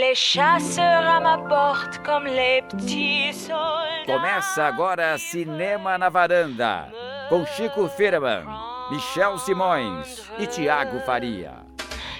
Les chasseurs à ma porte comme les petits soldats. Começa agora Cinema na Varanda, com Chico Firman, Michel Simões e Tiago Faria.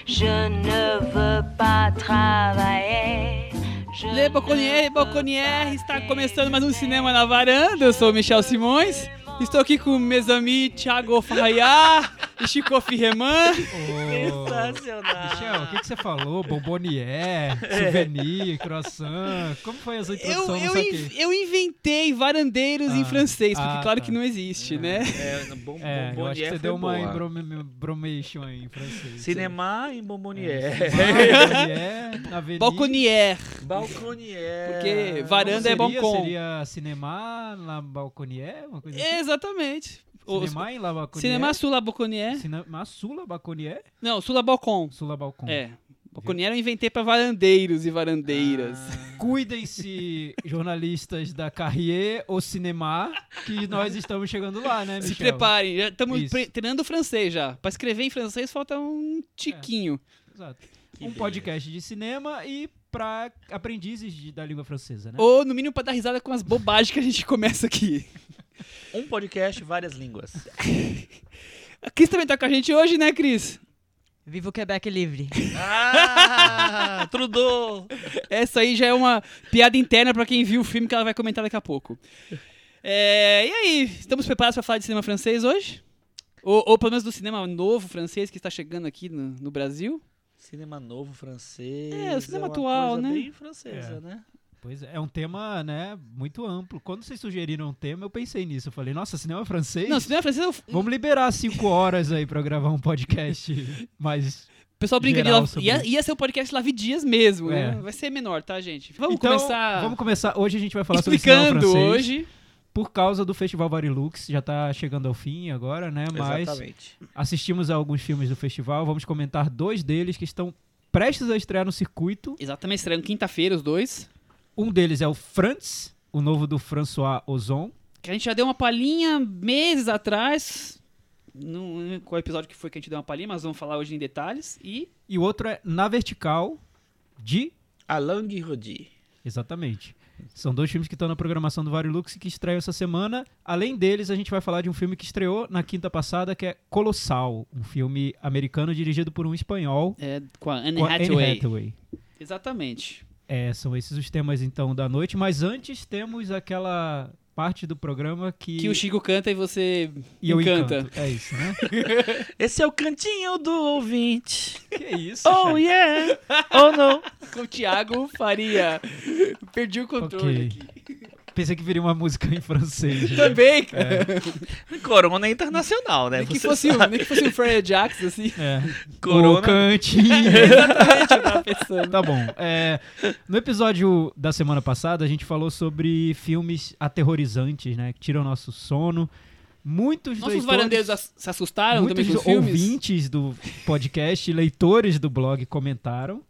Je ne veux pas travailler. Je Le Balconier, veux está começando mais um Cinema na Varanda. Eu sou o Michel Simões. Estou aqui com meus amigos Thiago Farraiá e Chico Firreman. Sensacional. Michel, o que, que você falou? Bombonier, souvenir, croissant. Como foi essa Eu, introdução? eu, in- quê. eu inventei varandeiros em Ah, francês, porque ah, claro tá. que não existe, É. né? É, bom, É, eu acho que você deu uma embrome- bromation aí em francês. Cinema em É, Bombonier. Bombonier, Avenida. Balconier, Balconier. porque varanda é balcon. Seria cinema la balconier? Uma coisa assim? Exatamente. Cinema em la balconier? Cinema sous la balconier. Cinema sula balconier? Não, sous la balcon. Sula balcon. É. Balconier eu inventei pra varandeiros e varandeiras. Ah. Cuidem-se, jornalistas da Carrier ou Cinema, que nós estamos chegando lá, né, Se Michel? preparem, já estamos Isso. treinando francês já. Pra escrever em francês falta um tiquinho. Exato. Que um beleza. podcast de cinema e para aprendizes de- da língua francesa, né? Ou, no mínimo, pra dar risada com as bobagens que a gente começa aqui. Um podcast, várias línguas. A Cris também tá com a gente hoje, né, Cris? Viva o Quebec livre. Ah, Trudeau. Essa aí já é uma piada interna pra quem viu o filme que ela vai comentar daqui a pouco. É, e aí, estamos preparados pra falar de cinema francês hoje? Ou, ou pelo menos do cinema novo francês que está chegando aqui no, no Brasil? Cinema novo francês. É, o cinema uma atual, coisa né? bem francesa, É. né? Pois é, é um tema, né, muito amplo. Quando vocês sugeriram um tema, eu pensei nisso. Eu falei, nossa, cinema francês? Não, cinema francês, eu- Vamos liberar cinco horas aí pra gravar um podcast mais... o pessoal brinca de sobre ia, ia ser o podcast Lave Dias mesmo, É. né? Vai ser menor, tá, gente? Vamos Então, começar Vamos começar. Hoje a gente vai falar sobre cinema explicando francês. hoje. Por causa do Festival Varilux, já tá chegando ao fim agora, né? Mas Exatamente. assistimos a alguns filmes do festival. Vamos comentar dois deles que estão prestes a estrear no circuito. Exatamente, estreando quinta-feira os dois. Um deles é o Frantz, o novo do François Ozon. Que a gente já deu uma palhinha meses atrás. Não lembro qual episódio que foi que a gente deu uma palhinha, mas vamos falar hoje em detalhes. E E o outro é Na Vertical, de... Alain Guiraudy. Exatamente. São dois filmes que estão na programação do Varilux e que estreiam essa semana. Além deles, a gente vai falar de um filme que estreou na quinta passada, que é Colossal, um filme americano dirigido por um espanhol, é, com a Anne com a Anne Hathaway. Hathaway. Exatamente. É, são esses os temas então da noite, mas antes temos aquela parte do programa que, Que o Chico canta e você e eu encanta. encanto. É isso, né? Esse é o cantinho do ouvinte. que isso? Oh yeah! Oh no! Com o Thiago Faria. Perdi o controle Ok. aqui. Pensei que viria uma música em francês. né? Também, cara. Corona é internacional, né? Nem, que fosse um, sabe. nem que fosse um Freya Jackson, assim. É. Corona. O cantinho. Exatamente, eu tava pensando. Tá bom. É, no episódio da semana passada, a gente falou sobre filmes aterrorizantes, né? Que tiram nosso sono. Muitos Nossos leitores, varandeiros se assustaram também muitos com os filmes? ouvintes do podcast, leitores do blog comentaram.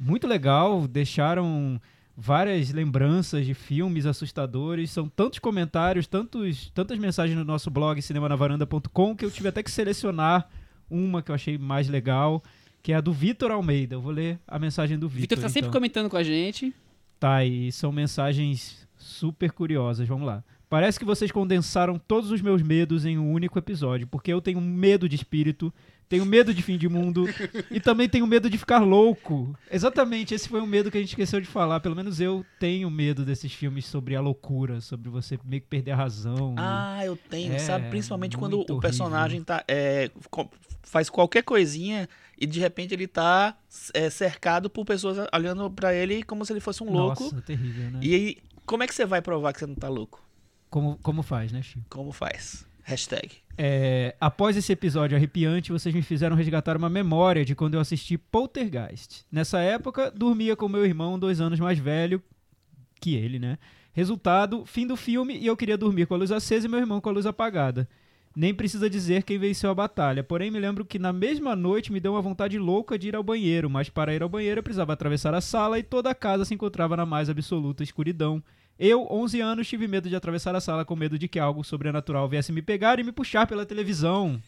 Muito legal, deixaram várias lembranças de filmes assustadores. São tantos comentários, tantos, tantas mensagens no nosso blog cinemanavaranda.com que eu tive até que selecionar uma que eu achei mais legal, que é a do Vitor Almeida. Eu vou ler a mensagem do Vitor. Vitor tá sempre então. comentando com a gente. Tá, e são mensagens super curiosas. Vamos lá. Parece que vocês condensaram todos os meus medos em um único episódio, porque eu tenho medo de espírito, tenho medo de fim de mundo e também tenho medo de ficar louco. Exatamente, esse foi um medo que a gente esqueceu de falar. Pelo menos eu tenho medo desses filmes sobre a loucura, sobre você meio que perder a razão. Ah, eu tenho, É, sabe? Principalmente quando muito o personagem tá, é, faz qualquer coisinha e de repente ele tá é, cercado por pessoas olhando pra ele como se ele fosse um louco. Nossa, terrível, né? E aí, como é que você vai provar que você não tá louco? Como, como faz, né, Chico? Como faz? Hashtag. É, após esse episódio arrepiante, vocês me fizeram resgatar uma memória de quando eu assisti Poltergeist. Nessa época, dormia com meu irmão, dois anos mais velho que ele, né? Resultado, fim do filme e eu queria dormir com a luz acesa e meu irmão com a luz apagada. Nem precisa dizer quem venceu a batalha, porém me lembro que na mesma noite me deu uma vontade louca de ir ao banheiro, mas para ir ao banheiro eu precisava atravessar a sala e toda a casa se encontrava na mais absoluta escuridão. Eu, 11 anos, tive medo de atravessar a sala com medo de que algo sobrenatural viesse me pegar e me puxar pela televisão.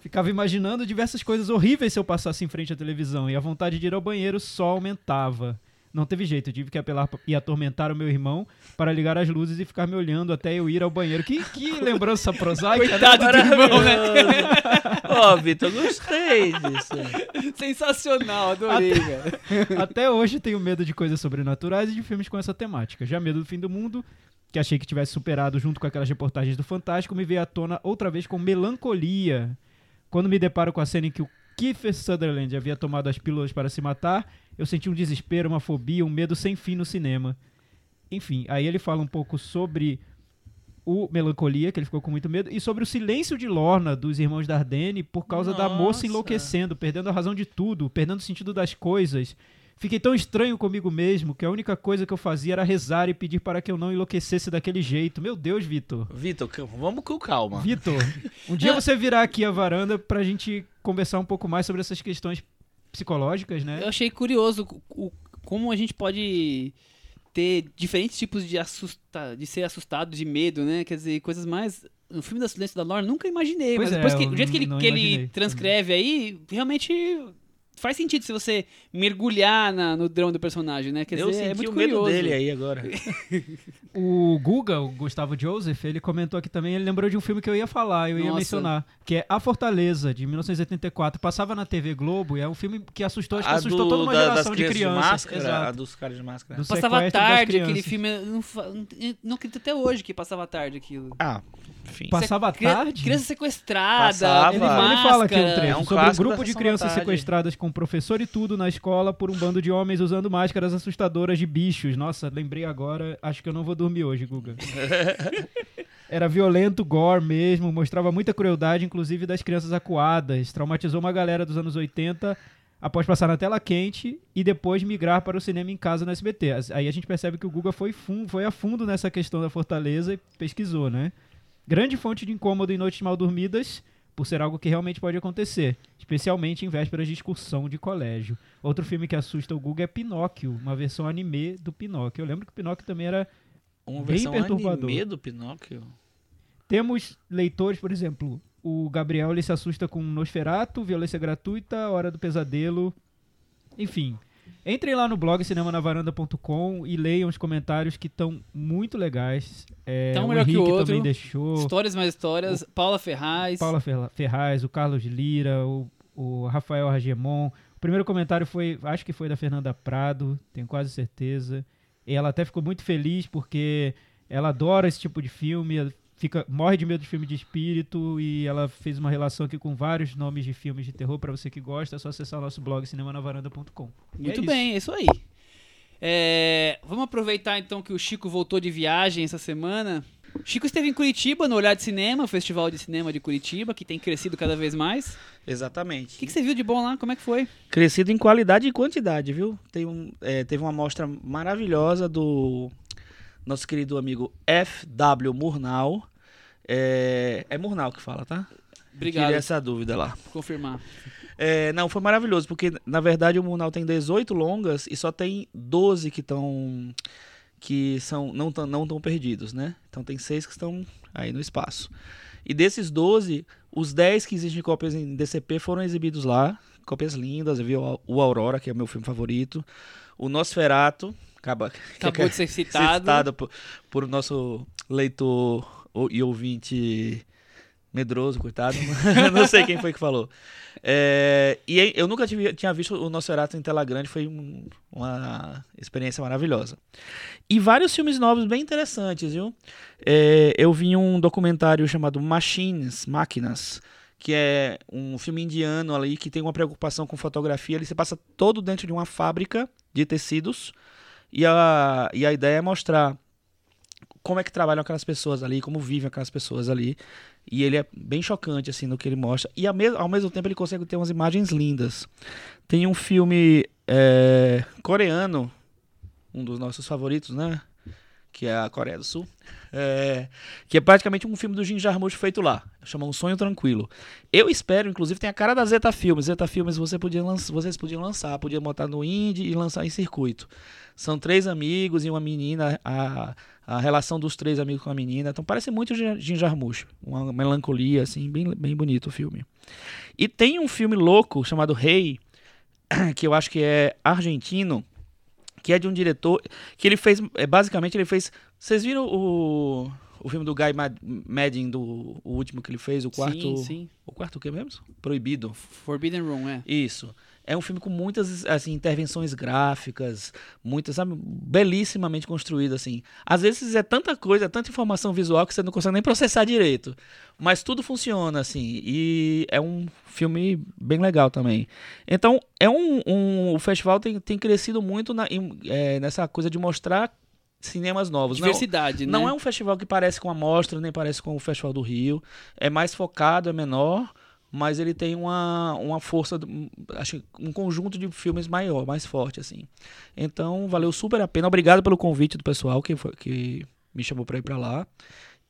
Ficava imaginando diversas coisas horríveis se eu passasse em frente à televisão e a vontade de ir ao banheiro só aumentava. Não teve jeito, eu tive que apelar e atormentar o meu irmão para ligar as luzes e ficar me olhando até eu ir ao banheiro. Que, que lembrança prosaica, né? Coitado do irmão, né? Ó, Vitor, gostei disso. Sensacional, adorei, cara. Até hoje tenho medo de coisas sobrenaturais e de filmes com essa temática. Já medo do fim do mundo, que achei que tivesse superado junto com aquelas reportagens do Fantástico, me veio à tona outra vez com melancolia. Quando me deparo com a cena em que o Kiefer Sutherland havia tomado as pílulas para se matar, eu senti um desespero, uma fobia, um medo sem fim no cinema. Enfim, aí ele fala um pouco sobre o Melancolia, que ele ficou com muito medo, e sobre o silêncio de Lorna dos irmãos Dardenne por causa da moça Nossa. enlouquecendo, perdendo a razão de tudo, perdendo o sentido das coisas. Fiquei tão estranho comigo mesmo que a única coisa que eu fazia era rezar e pedir para que eu não enlouquecesse daquele jeito. Meu Deus, Vitor. Vitor, vamos com calma. Vitor, um dia você virá aqui à varanda pra gente conversar um pouco mais sobre essas questões psicológicas, né? Eu achei curioso o- o- como a gente pode ter diferentes tipos de assusta, de ser assustado, de medo, né? Quer dizer, coisas mais. No filme da Silêncio da Lorna, nunca imaginei. Pois mas é, depois que, do jeito que ele, que ele transcreve aí, realmente faz sentido se você mergulhar na- no drama do personagem, né? Quer eu dizer, senti é muito o medo curioso. dele aí agora. O Guga, o Gustavo Joseph, ele comentou aqui também, ele lembrou de um filme que eu ia falar, eu ia Nossa. mencionar, que é A Fortaleza, de 1984. Passava na TV Globo e é um filme que assustou, acho que A assustou do- toda uma da- geração das de crianças crianças. máscara, Exato. a dos caras de máscara. Do Passava tarde aquele filme. Não, não acredito até hoje que passava tarde aquilo. Ah, enfim. Passava Cri- tarde? Criança sequestrada, Passava. Ele- Ele fala aqui um máscara. trecho É um sobre um grupo de crianças sequestradas com professor e tudo na escola por um bando de homens usando máscaras assustadoras de bichos. Nossa, lembrei agora, acho que eu não vou dormir hoje, Guga. Era violento, gore mesmo, mostrava muita crueldade, inclusive das crianças acuadas. Traumatizou uma galera dos anos 80 após passar na tela quente e depois migrar para o cinema em casa no SBT. Aí a gente percebe que o Guga foi, fun- foi a fundo nessa questão da Fortaleza e pesquisou, né? Grande fonte de incômodo em noites mal dormidas, por ser algo que realmente pode acontecer, especialmente em vésperas de excursão de colégio. Outro filme que assusta o Guga é Pinóquio, uma versão anime do Pinóquio. Eu lembro que o Pinóquio também era Uma Bem versão perturbador. anime do Pinóquio. Temos leitores, por exemplo, o Gabriel ele se assusta com Nosferato, Violência Gratuita, Hora do Pesadelo. Enfim, entrem lá no blog cinemanavaranda.com e leiam os comentários que estão muito legais. É, um o melhor que o Henrique outro. também deixou. Histórias mais histórias. Paula Ferraz. Paula Ferraz, o Carlos Lira, o, o Rafael Ragemon. O primeiro comentário foi, acho que foi da Fernanda Prado, tenho quase certeza. E ela até ficou muito feliz porque ela adora esse tipo de filme, fica morre de medo de filme de espírito e ela fez uma relação aqui com vários nomes de filmes de terror para você que gosta, é só acessar o nosso blog cinemanavaranda.com. Muito é isso. bem, é isso aí. É, vamos aproveitar então que o Chico voltou de viagem essa semana. Chico esteve em Curitiba, no Olhar de Cinema, o Festival de Cinema de Curitiba, que tem crescido cada vez mais. Exatamente. O que, que você viu de bom lá? Como é que foi? Crescido em qualidade e quantidade, viu? Tem um, é, teve uma amostra maravilhosa do nosso querido amigo F.W. Murnau. É, é Murnau que fala, tá? Obrigado Tirei essa dúvida lá. confirmar. É, não, foi maravilhoso, porque na verdade o Murnau tem 18 longas e só tem 12 que estão. que são não tão, não tão perdidos, né? Então tem seis que estão aí no espaço. E desses 12, os 10 que existem cópias em DCP foram exibidos lá. Cópias lindas, eu vi o Aurora, que é o meu filme favorito. O Nosferato, acaba, Acabou de ser citado. citado por, por nosso leitor e ouvinte medroso, coitado. Não sei quem foi que falou. É, e eu nunca tive- tinha visto o Nosferatu em tela grande, foi um- uma experiência maravilhosa. E vários filmes novos bem interessantes, viu? É, eu vi um documentário chamado Machines, Máquinas, que é um filme indiano ali que tem uma preocupação com fotografia. Ele se passa todo dentro de uma fábrica de tecidos e a, e a ideia é mostrar como é que trabalham aquelas pessoas ali, como vivem aquelas pessoas ali. E ele é bem chocante, assim, no que ele mostra. E ao mesmo, ao mesmo tempo ele consegue ter umas imagens lindas. Tem um filme é, coreano, um dos nossos favoritos, né? Que é a Coreia do Sul. É, que é praticamente um filme do Jim Jarmusch feito lá. Chama Um Sonho Tranquilo. Eu espero, inclusive, tem a cara da Zeta Filmes. Zeta Filmes você podia lanç- vocês podiam lançar, podiam botar no indie e lançar em circuito. São três amigos e uma menina, a, a relação dos três amigos com a menina. Então parece muito Jim Jarmusch, uma melancolia assim, bem, bem bonito o filme. E tem um filme louco chamado Rei, que eu acho que é argentino, que é de um diretor que ele fez, é, basicamente ele fez, vocês viram o o filme do Guy Mad- Madden, do o último que ele fez, o quarto, Sim, sim. o quarto o que mesmo? Proibido. Forbidden Room, é. Isso. É um filme com muitas assim, intervenções gráficas, muitas, sabe, belíssimamente construído assim. Às vezes é tanta coisa, é tanta informação visual que você não consegue nem processar direito. Mas tudo funciona assim e é um filme bem legal também. Então é um, um o festival tem, tem crescido muito na- em- é, nessa coisa de mostrar cinemas novos. Não- Diversidade, né? não é um festival que parece com a Mostra, nem parece com o Festival do Rio. É mais focado, é menor, mas ele tem uma, uma força, acho que um conjunto de filmes maior, mais forte, assim. Então, valeu super a pena. Obrigado pelo convite do pessoal que, foi, que me chamou para ir para lá.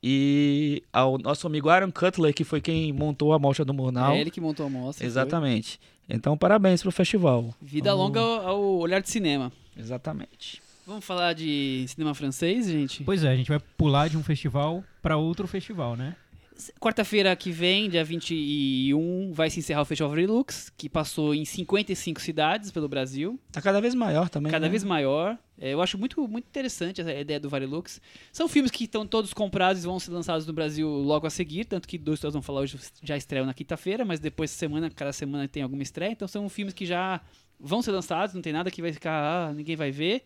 E ao nosso amigo Aaron Cutler, que foi quem montou a Mostra do Murnau. É ele que montou a mostra. foi. Exatamente. Então, parabéns pro festival. Vida longa ao, ao olhar de cinema. Exatamente. Vamos falar de cinema francês, gente? Pois é, a gente vai pular de um festival pra outro festival, né? Quarta-feira que vem, dia 21, vai se encerrar o Festival Varilux, que passou em 55 cidades pelo Brasil, Tá cada vez maior também. cada né? vez maior. É, eu acho muito, muito interessante essa ideia do Varilux. São filmes que estão todos comprados e vão ser lançados no Brasil logo a seguir, tanto que dois que nós vamos falar hoje já estreiam na quinta-feira, mas depois semana, cada semana tem alguma estreia. Então são filmes que já vão ser lançados, não tem nada que vai ficar, ah, ninguém vai ver.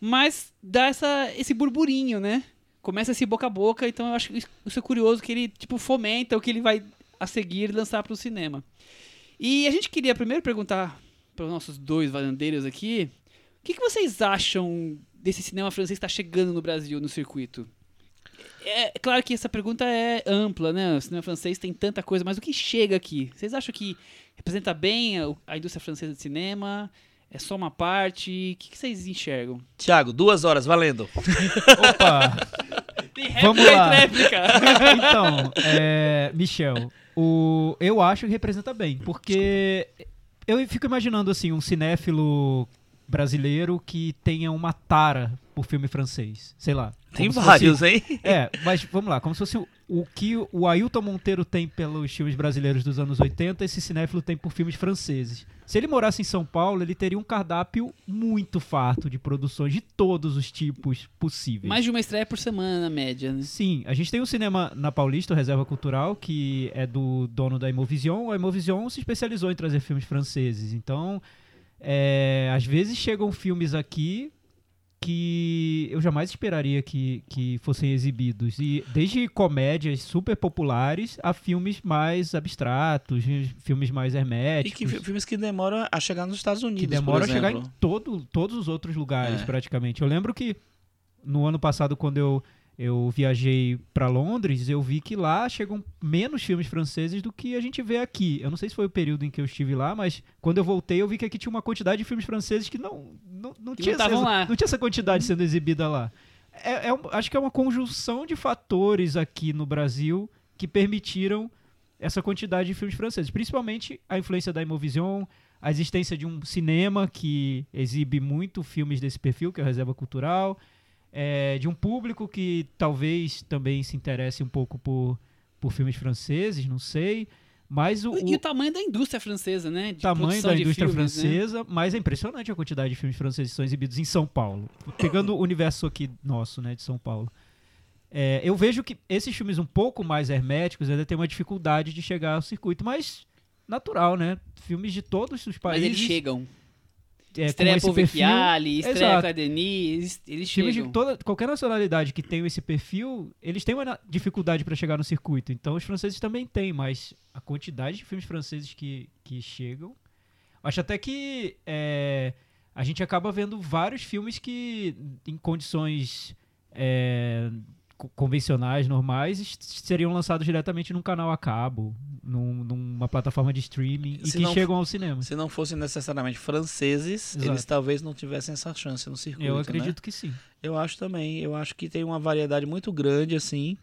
Mas dá essa, esse burburinho, né? Começa esse boca a boca, então eu acho isso é curioso que ele tipo fomenta o que ele vai a seguir lançar para o cinema. E a gente queria primeiro perguntar para os nossos dois varandeiros aqui, o que, que vocês acham desse cinema francês que está chegando no Brasil no circuito? É claro que essa pergunta é ampla, né? O cinema francês tem tanta coisa, mas o que chega aqui? Vocês acham que representa bem a, a indústria francesa de cinema? É só uma parte? O que, que vocês enxergam? Tiago, duas horas, valendo. Opa! Tem Vamos réplica e lá. tréplica. então, é, Michel, o, eu acho que representa bem, porque eu fico imaginando assim um cinéfilo brasileiro que tenha uma tara por filme francês, sei lá. Tem vários, fosse- hein? É, mas vamos lá, como se fosse o, o que o Ailton Monteiro tem pelos filmes brasileiros dos anos 80, esse cinéfilo tem por filmes franceses. Se ele morasse em São Paulo, ele teria um cardápio muito farto de produções de todos os tipos possíveis. Mais de uma estreia por semana, na média, né? Sim, a gente tem um cinema na Paulista, o Reserva Cultural, que é do dono da Imovision. A Imovision se especializou em trazer filmes franceses. Então, é, às vezes chegam filmes aqui que eu jamais esperaria que, que fossem exibidos. E desde comédias super populares a filmes mais abstratos, filmes mais E herméticos. que fi- filmes que demoram a chegar nos Estados Unidos. que demora a chegar em todo, todos os outros lugares, É. praticamente. Eu lembro que no ano passado, quando eu, eu viajei para Londres, eu vi que lá chegam menos filmes franceses do que a gente vê aqui. Eu não sei se foi o período em que eu estive lá, mas quando eu voltei, eu vi que aqui tinha uma quantidade de filmes franceses que não, não, não, Que tinha, não essa, não tinha essa quantidade sendo exibida lá. É, é acho que é uma conjunção de fatores aqui no Brasil que permitiram essa quantidade de filmes franceses. Principalmente a influência da Imovision, a existência de um cinema que exibe muito filmes desse perfil, que é a Reserva Cultural, é, de um público que talvez também se interesse um pouco por, por filmes franceses, não sei. Mas o, E o tamanho da indústria francesa, né? De tamanho da indústria filmes, né? francesa, mas é impressionante a quantidade de filmes franceses que são exibidos em São Paulo. Pegando o universo aqui nosso, né, de São Paulo. É, eu vejo que esses filmes um pouco mais herméticos ainda têm uma dificuldade de chegar ao circuito, mas natural, né? Filmes de todos os Mas países. eles chegam. É, estreia perfil, estreia Exato. Claire Denis, eles Filmes chegam. de toda, qualquer nacionalidade que tenha esse perfil, eles têm uma dificuldade para chegar no circuito. Então os franceses também têm, mas a quantidade de filmes franceses que, que chegam. Acho até que é, a gente acaba vendo vários filmes que, em condições é, convencionais, normais, seriam lançados diretamente num canal a cabo, num- numa plataforma de streaming, e Se que não chegam ao cinema. Se não fossem necessariamente franceses, Exato. eles talvez não tivessem essa chance no circuito. Eu né? acredito que sim. Eu acho também. Eu acho que tem uma variedade muito grande, assim.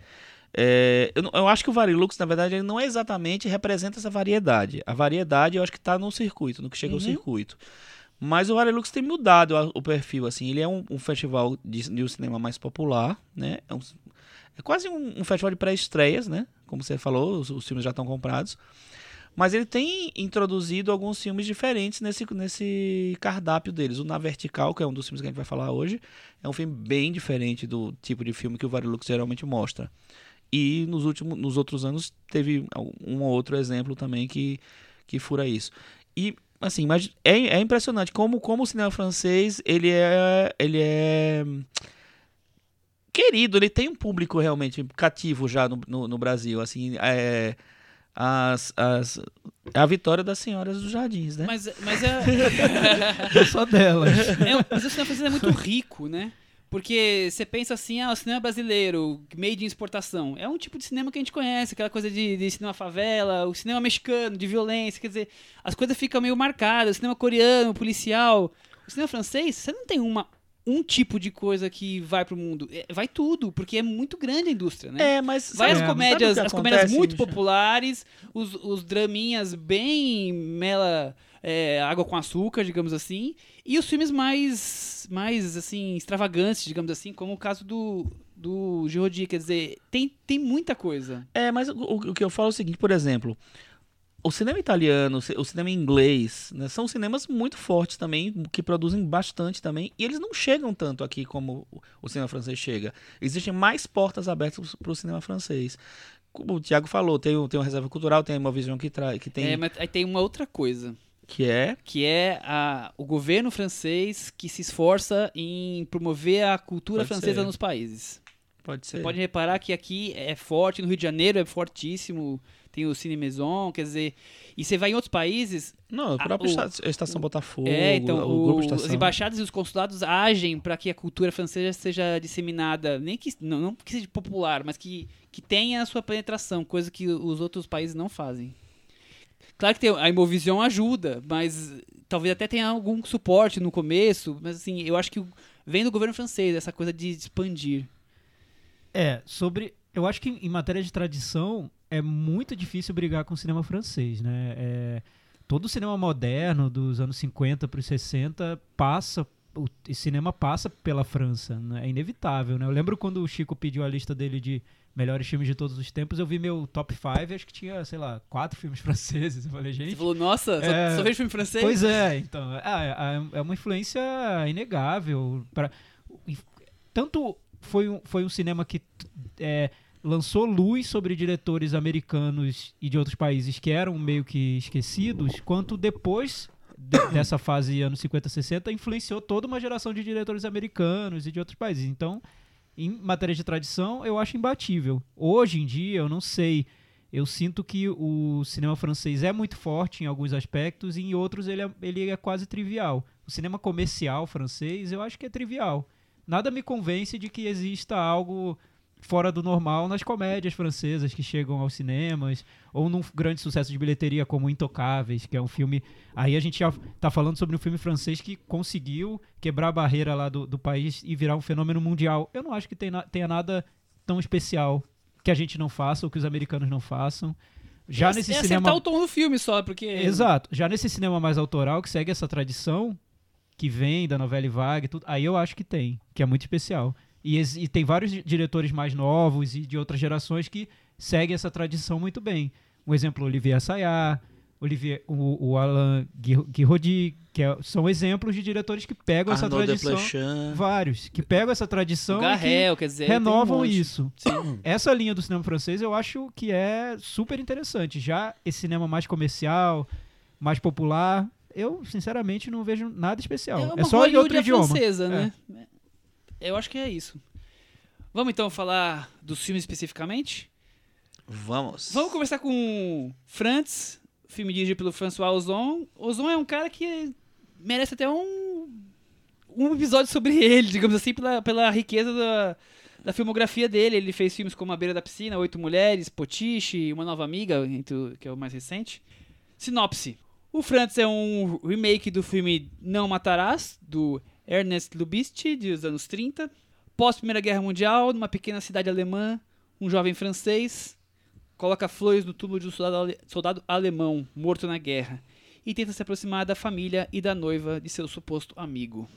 É, eu, eu acho que o Varilux, na verdade, ele não exatamente representa essa variedade. A variedade eu acho que está no circuito, no que chega ao Uhum. circuito. Mas o Varelux tem mudado o perfil, assim. Ele é um, um festival de, de um cinema mais popular, né? É, um- é quase um, um festival de pré-estreias, né? Como você falou, os, os filmes já estão comprados. Mas ele tem introduzido alguns filmes diferentes nesse, nesse cardápio deles. O Na Vertical, que é um dos filmes que a gente vai falar hoje, é um filme bem diferente do tipo de filme que o Varilux geralmente mostra. E nos, últimos, nos outros anos teve um ou outro exemplo também que, que fura isso. E, assim, mas é, é impressionante como, como o cinema francês, ele é, ele é querido, ele tem um público realmente cativo já no, no, no Brasil, assim, é... As, as, a vitória das senhoras dos jardins, né? Mas, mas é. Só delas. É, mas o cinema francês é muito rico, né? Porque você pensa assim, ah, o cinema brasileiro, made in exportação. É um tipo de cinema que a gente conhece, aquela coisa de, de cinema favela, o cinema mexicano, de violência, quer dizer, as coisas ficam meio marcadas, o cinema coreano, policial. O cinema francês, você não tem uma, um tipo de coisa que vai pro mundo. É, vai tudo, porque é muito grande a indústria, né? É, mas Vai as É, comédias, as comédias acontece, muito Michel? populares, os, os draminhas bem mela é, água com açúcar, digamos assim, e os filmes mais mais assim extravagantes, digamos assim, como o caso do do Girodi, quer dizer, tem, tem muita coisa. É, mas o, o que eu falo é o seguinte, por exemplo, o cinema italiano, o ci- o cinema inglês, né, são cinemas muito fortes também, que produzem bastante também, e eles não chegam tanto aqui como o- cinema francês chega. Existem mais portas abertas para o cinema francês. Como o Thiago falou, tem, tem uma reserva cultural, tem uma visão que, que tem, É, mas aí tem uma outra coisa, que é que é a, o governo francês que se esforça em promover a cultura Pode francesa ser. nos países. pode ser Você pode reparar que aqui é forte, no Rio de Janeiro é fortíssimo, tem o Cine Maison, quer dizer, e você vai em outros países, Não, a Ah, própria o- esta- Estação Botafogo, é, então o, Grupo o- Estação. as embaixadas e os consulados agem para que a cultura francesa seja disseminada, nem que não, não que seja popular, mas que, que tenha a sua penetração, coisa que os outros países não fazem. Claro que tem, a Imovision ajuda, mas talvez até tenha algum suporte no começo, mas assim, eu acho que vem do governo francês essa coisa de expandir. É, sobre. Eu acho que em matéria de tradição é muito difícil brigar com o cinema francês, né? É, todo o cinema moderno dos anos 50 para os 60 passa. O cinema passa pela França, né? é inevitável, né? Eu lembro quando o Chico pediu a lista dele de melhores filmes de todos os tempos, eu vi meu top 5 acho que tinha, sei lá, quatro filmes franceses. Eu falei, Você gente, falou, nossa, só, É. só vejo filme francês? Pois é, então. É, é- é uma influência inegável. Pra, tanto foi um, foi um cinema que é, lançou luz sobre diretores americanos e de outros países que eram meio que esquecidos, quanto depois de- dessa fase anos 50, 60, influenciou toda uma geração de diretores americanos e de outros países. Então, em matéria de tradição, eu acho imbatível. Hoje em dia, eu não sei. Eu sinto que o cinema francês é muito forte em alguns aspectos e em outros ele é, ele é quase trivial. O cinema comercial francês, eu acho que é trivial. Nada me convence de que exista algo fora do normal nas comédias francesas que chegam aos cinemas, ou num grande sucesso de bilheteria como Intocáveis, que é um filme. Aí a gente já tá falando sobre um filme francês que conseguiu quebrar a barreira lá do, do país e virar um fenômeno mundial. Eu não acho que tem na- tenha nada tão especial que a gente não faça ou que os americanos não façam. Já é, nesse é cinema. o tom do filme só, porque... Exato. Já nesse cinema mais autoral, que segue essa tradição, que vem da novela e vaga e tudo, aí eu acho que tem, que é muito especial. E, e tem vários di- diretores mais novos e de outras gerações que seguem essa tradição muito bem. Um exemplo, Olivier Assayas, Olivier, o, o Alain Guir- Guiraudy, que é- são exemplos de diretores que pegam essa Arnaud tradição. Desplechin. Vários, que pegam essa tradição O e que Garrel, quer dizer... um renovam monte. isso. Essa linha do cinema francês eu acho que é super interessante. Já esse cinema mais comercial, mais popular, eu sinceramente não vejo nada especial. É, É, só em outro Hollywood idioma. francesa, né? Eu acho que é isso. Vamos então falar dos filmes especificamente? Vamos. Vamos começar com Frantz, filme dirigido pelo François Ozon. Ozon é um cara que merece até um, um episódio sobre ele, digamos assim, pela, pela riqueza da, da filmografia dele. Ele fez filmes como A Beira da Piscina, Oito Mulheres, Potiche, Uma Nova Amiga, que é o mais recente. Sinopse. O Frantz é um remake do filme Não Matarás, do Ernest Lubitsch, dos anos 30. Pós Primeira Guerra Mundial, numa pequena cidade alemã, um jovem francês coloca flores no túmulo de um soldado, ale- soldado alemão morto na guerra. e tenta se aproximar da família e da noiva de seu suposto amigo.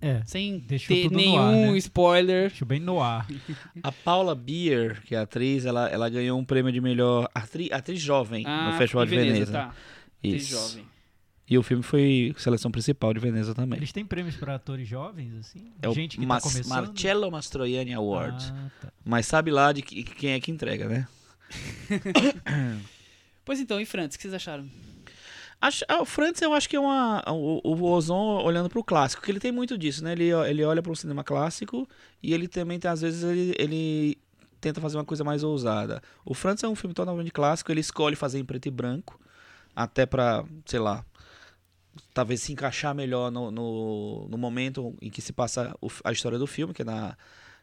É. Sem Deixou ter tudo no nenhum ar, né? spoiler. Deixa bem no ar. A Paula Beer, que é a atriz, ela, ela ganhou um prêmio de melhor atri, atriz jovem Ah, no Festival de Veneza. Tá. Atriz Isso. jovem. E o filme foi seleção principal de Veneza também. Eles têm prêmios pra atores jovens, assim? É o Gente que Mas- tá começando? Marcello Mastroianni Award. Ah, tá. Mas sabe lá de que- quem é que entrega, né? Pois então, e Francis, o que vocês acharam? Acho, ah, o Frantz, eu acho que é uma. O, o Ozon olhando pro clássico, que ele tem muito disso, né? Ele, ele olha pro cinema clássico e ele também às vezes, ele, ele tenta fazer uma coisa mais ousada. O Frantz é um filme totalmente clássico, ele escolhe fazer em preto e branco, até pra, sei lá, talvez se encaixar melhor no, no, no momento em que se passa o- a história do filme, que é, na,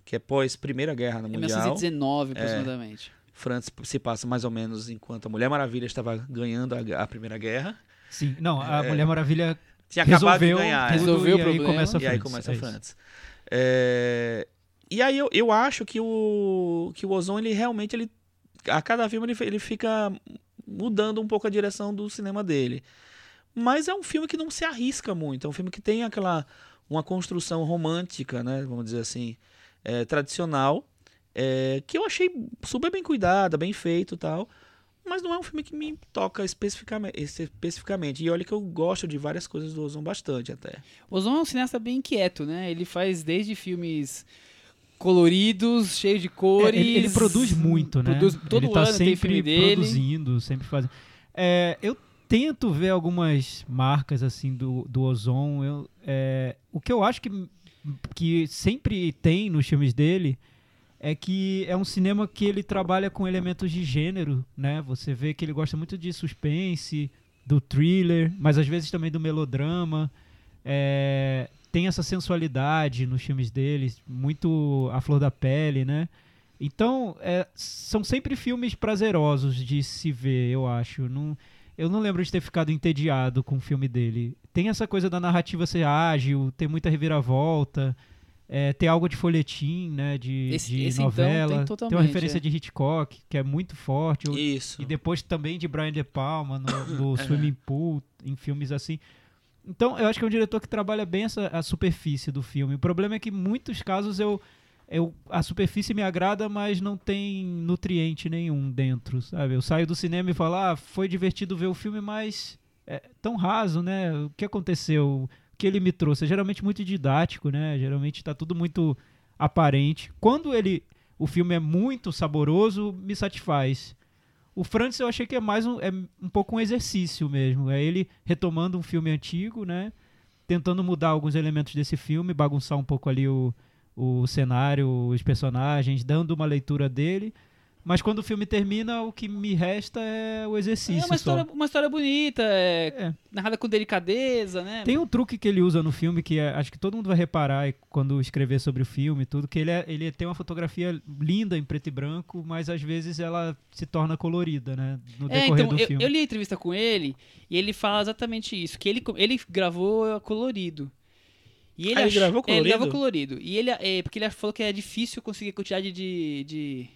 que é pós Primeira Guerra Em Mundial. 1919, É. aproximadamente. Franz se passa mais ou menos enquanto a Mulher Maravilha estava ganhando a, a Primeira Guerra. Sim, não, a É. Mulher Maravilha Tinha acabado de resolveu, ganhar. é. tudo, Resolveu e o aí problema, começa a E aí começa é a. Frantz. É, E aí eu, eu acho que o, que o Ozon, ele realmente, ele, a cada filme ele, ele fica mudando um pouco a direção do cinema dele. Mas é um filme que não se arrisca muito. É um filme que tem aquela uma construção romântica, né? Vamos dizer assim, é, tradicional, é, que eu achei super bem cuidada, bem feito e tal. Mas não é um filme que me toca especificamente, especificamente. E olha que eu gosto de várias coisas do Ozon bastante até. Ozon é um cineasta bem inquieto, né? Ele faz desde filmes coloridos, cheios de É, cores. ele, ele produz muito, né? Produz- todo ele tá ano sempre tem filme dele. produzindo, sempre fazendo. É, eu tento ver algumas marcas assim do, do Ozon. Eu, é, o que eu acho que, que sempre tem nos filmes dele é que é um cinema que ele trabalha com elementos de gênero, né? Você vê que ele gosta muito de suspense, do thriller, mas às vezes também do melodrama. É, tem essa sensualidade nos filmes dele, muito à flor da pele, né? Então, é, são sempre filmes prazerosos de se ver, eu acho. Não, eu não lembro de ter ficado entediado com o filme dele. Tem essa coisa da narrativa ser ágil, ter muita reviravolta, é, ter algo de folhetim, né? De, Esse- de esse, então, novela. tem tem, totalmente, uma referência é. de Hitchcock, que é muito forte. Isso. e depois também de Brian De Palma no, no Swimming Pool, em filmes assim. Então, eu acho que é um diretor que trabalha bem essa, a superfície do filme. O problema é que em muitos casos eu, eu a superfície me agrada, mas não tem nutriente nenhum dentro, sabe? Eu saio do cinema e falo, ah, foi divertido ver o filme, mas é tão raso, né? O que aconteceu? O que ele me trouxe? É geralmente muito didático, né? Geralmente está tudo muito aparente. Quando ele o filme é muito saboroso, me satisfaz. O Francis eu achei que é mais um, é um pouco um exercício mesmo. É ele retomando um filme antigo, né? Tentando mudar alguns elementos desse filme, bagunçar um pouco ali o, o cenário, os personagens, dando uma leitura dele. Mas quando o filme termina, o que me resta é o exercício. É uma história, uma história bonita, é, É. narrada com delicadeza, né? Tem um truque que ele usa no filme que é- acho que todo mundo vai reparar quando escrever sobre o filme e tudo, que ele, é- ele tem uma fotografia linda em preto e branco, mas às vezes ela se torna colorida, né? No É, decorrer então, do eu, filme. eu li a entrevista com ele e ele fala exatamente isso, que ele, ele gravou colorido. E ele Ah, ele ach- gravou é, ele gravou colorido? colorido. E ele, é, porque ele falou que é difícil conseguir quantidade de, de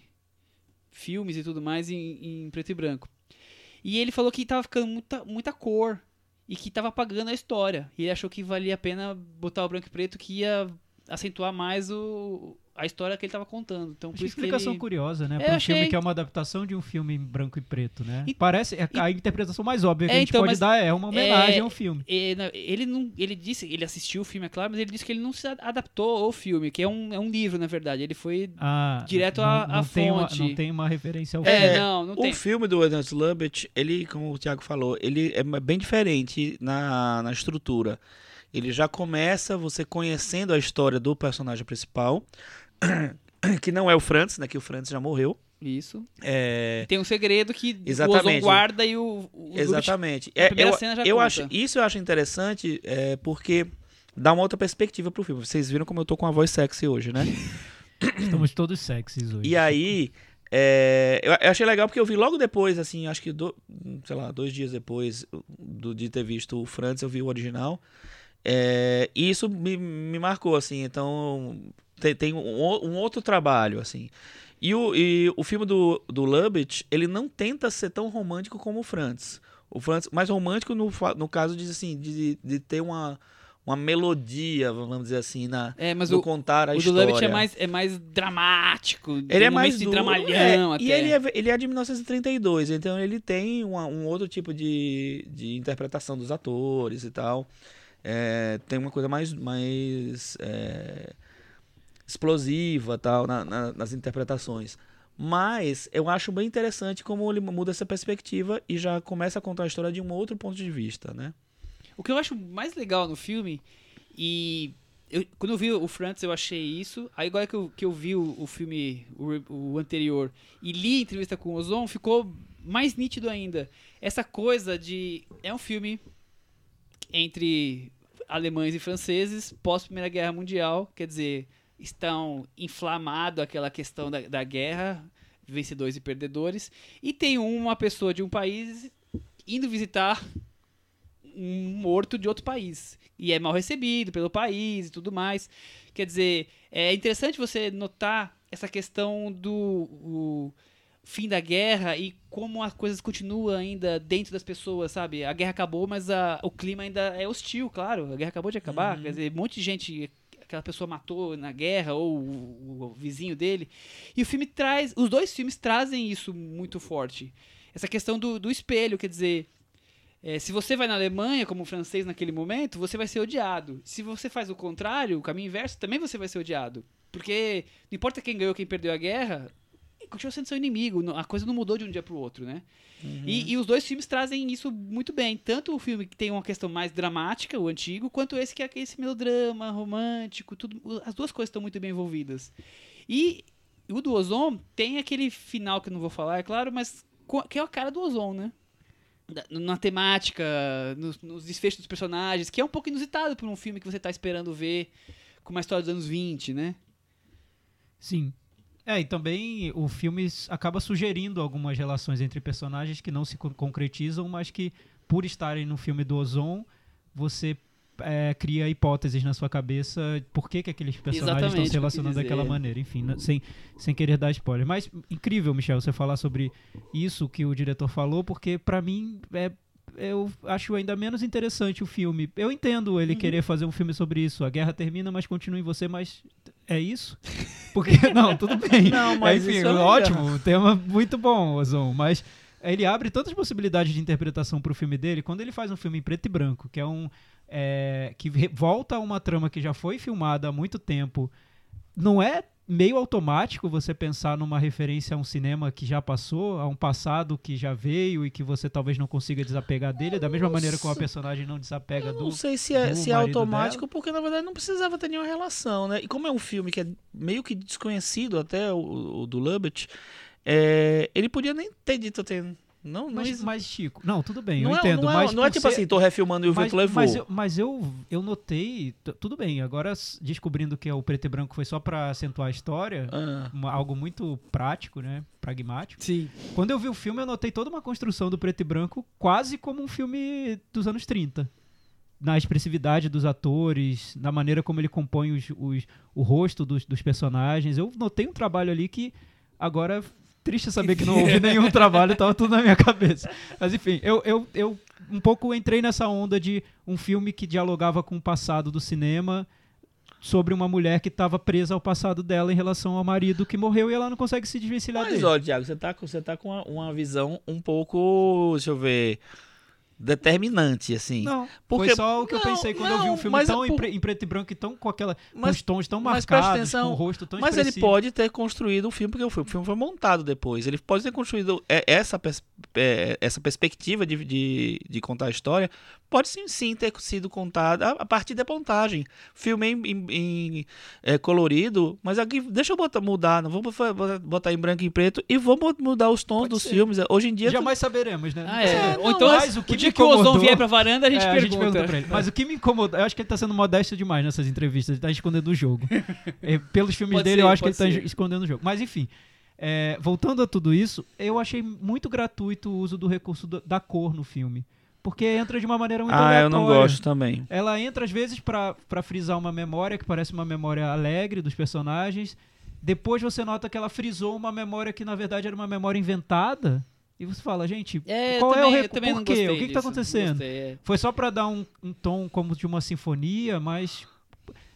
filmes e tudo mais em, em preto e branco. E ele falou que tava ficando muita, muita cor e que tava apagando a história. E ele achou que valia a pena botar o branco e preto que ia acentuar mais o, a história que ele tava contando. Então, por Achei isso que explicação ele... curiosa, né? É, Para um achei- filme que é uma adaptação de um filme em branco e preto, né? E- Parece é a interpretação mais óbvia que É, a gente então, pode mas- dar é uma homenagem é- ao filme. E, na- ele não ele disse ele assistiu o filme é claro mas ele disse que ele não se adaptou ao filme que é um, é um livro na verdade ele foi Ah, direto à- não tem uma, fonte. não tem uma referência ao é, filme. não não o tem filme do Ernest Lubitsch, ele, como o Thiago falou, ele é bem diferente na, na estrutura. Ele já começa você conhecendo a história do personagem principal, que não é o Francis, né? Que o Francis já morreu. isso É, tem um segredo que o Exatamente. Ozon guarda e o, o exatamente. na É, primeira eu, cena já eu conta. acho, isso eu acho interessante é, porque dá uma outra perspectiva pro filme. Vocês viram como eu tô com a voz sexy hoje, né? Estamos todos sexys hoje. E aí, é, eu, eu achei legal porque eu vi logo depois, assim, acho que, do, sei lá, dois dias depois do, de ter visto o Francis, eu vi o original. É, e isso me, me marcou, assim, então tem, tem um, o- um outro trabalho, assim. E o, e o filme do, do Lubitsch, ele não tenta ser tão romântico como o Francis. O Francis, mais romântico no, no caso de, assim, de, de ter uma, uma melodia, vamos dizer assim, na, É, mas no o, contar a o do história. Lubbett é mais, é mais dramático. Ele é mais dramalhão é, até. E ele é, ele é de 1932, então ele tem uma- um outro tipo de, de interpretação dos atores e tal. É, tem uma coisa mais, mais é, explosiva tal na- na- nas interpretações. Mas eu acho bem interessante como ele muda essa perspectiva e já começa a contar a história de um outro ponto de vista, né? O que eu acho mais legal no filme, e eu- quando eu vi o Francis eu achei isso, aí agora que eu, que eu vi o, o filme, o, o anterior, e li a entrevista com o Ozon, ficou mais nítido ainda. Essa coisa de. É um filme entre alemães e franceses pós Primeira Guerra Mundial, quer dizer, estão inflamado aquela questão da, da guerra, vencedores e perdedores, e tem uma pessoa de um país indo visitar um morto de outro país. E é mal recebido pelo país e tudo mais. Quer dizer, é interessante você notar essa questão do fim da guerra e como as coisas continuam ainda dentro das pessoas, sabe? A guerra acabou, mas a- o clima ainda é hostil, claro. A guerra acabou de acabar. Quer dizer, um monte de gente aquela pessoa matou na guerra ou o, o vizinho dele. E o filme traz, os dois filmes trazem isso muito forte. Essa questão do, do espelho, quer dizer, é, se você vai na Alemanha como francês naquele momento, você vai ser odiado. Se você faz o contrário, o caminho inverso, também você vai ser odiado. Porque não importa quem ganhou, quem perdeu a guerra, continua sendo seu inimigo. A coisa não mudou de um dia pro outro, né? E, e os dois filmes trazem isso muito bem. Tanto o filme que tem uma questão mais dramática, o antigo, quanto esse que é esse melodrama, romântico, tudo. As duas coisas estão muito bem envolvidas. E o do Ozon tem aquele final que eu não vou falar, é claro, mas que é a cara do Ozon, né? Na temática, nos, nos desfechos dos personagens, que é um pouco inusitado por um filme que você tá esperando ver com uma história dos anos 20, né? Sim. É, e também o filme acaba sugerindo algumas relações entre personagens que não se con- concretizam, mas que, por estarem no filme do Ozon, você é, cria hipóteses na sua cabeça por que, que aqueles personagens estão Exatamente, se o que eu quis relacionando daquela maneira. Enfim, n- sem, sem querer dar spoiler. Mas incrível, Michel, você falar sobre isso que o diretor falou, porque pra mim é eu acho ainda menos interessante o filme. Eu entendo Uhum. ele querer fazer um filme sobre isso. A guerra termina, mas continua em você, mas é isso? Porque, não, tudo bem. Não, mas Enfim, é ótimo, tema muito bom, Ozon, mas ele abre tantas possibilidades de interpretação pro filme dele, quando ele faz um filme em preto e branco, que é um é, que volta a uma trama que já foi filmada há muito tempo, não é meio automático você pensar numa referência a um cinema que já passou, a um passado que já veio e que você talvez não consiga desapegar dele, da mesma maneira como a personagem não desapega Eu do não sei se é, se é automático, porque na verdade não precisava ter nenhuma relação, né? E como é um filme que é meio que desconhecido até o, o do Lubbett, é, ele podia nem ter dito até. Não, não, Mas, mas, Chico, não, tudo bem, não eu é, entendo, não é, mas não é tipo ser- assim, tô refilmando e o mas, vento levou. mas eu, mas eu, eu notei, tudo bem, agora descobrindo que o preto e branco foi só pra acentuar a história, Ah, uma- algo muito prático, né, pragmático. Sim. Quando eu vi o filme, eu notei toda uma construção do preto e branco quase como um filme dos anos 30. Na expressividade dos atores, na maneira como ele compõe os, os- o rosto dos, dos personagens. Eu notei um trabalho ali que agora. Triste saber que não houve nenhum trabalho, tava tudo na minha cabeça. Mas enfim, eu, eu, eu um pouco entrei nessa onda de um filme que dialogava com o passado do cinema sobre uma mulher que estava presa ao passado dela em relação ao marido que morreu e ela não consegue se desvencilhar Mas dele. olha, Thiago, você tá, com- você tá com uma, uma visão um pouco, deixa eu ver, determinante, assim. Não, Porque- foi só o que eu não, pensei quando eu vi não, um filme mas é tão em, por- em preto e branco e tão com aquela com Mas- os tons tão marcados, atenção, com o rosto tão Mas ele pode ter construído o filme, porque o filme, o filme foi montado depois. Ele pode ter construído é, essa, pers- é, essa perspectiva de, de, de contar a história. Pode sim, sim ter sido contada a, partir da montagem. Filme em, em- em, é, colorido, mas aqui deixa eu botar, mudar. Não vou botar- em branco e preto e vou mu- mudar os tons Pode dos ser. filmes. Hoje em dia. Jamais saberemos, né? Ah, é. É, Ou não, então, mas o que dia que o Ozon incomodou- vier pra varanda, a gente É, pergunta. pra ele. Mas o que me incomoda, eu acho que ele tá sendo modesto demais nessas entrevistas, ele tá escondendo o jogo. É, pelos filmes Pode dele, ser, eu acho que ele tá ser. escondendo o jogo. Mas enfim, é, voltando a tudo isso, eu achei muito gratuito o uso do recurso do- da cor no filme. Porque entra de uma maneira muito ah, eu não aleatória. gosto também. Ela entra às vezes pra frisar uma memória que parece uma memória alegre dos personagens. Depois você nota que ela frisou uma memória que na verdade era uma memória inventada. E você fala, gente, É, qual eu é o também, re- eu também por não quê? O que tá não acontecendo? gostei, é. Foi só pra dar um, um tom como de uma sinfonia, mas.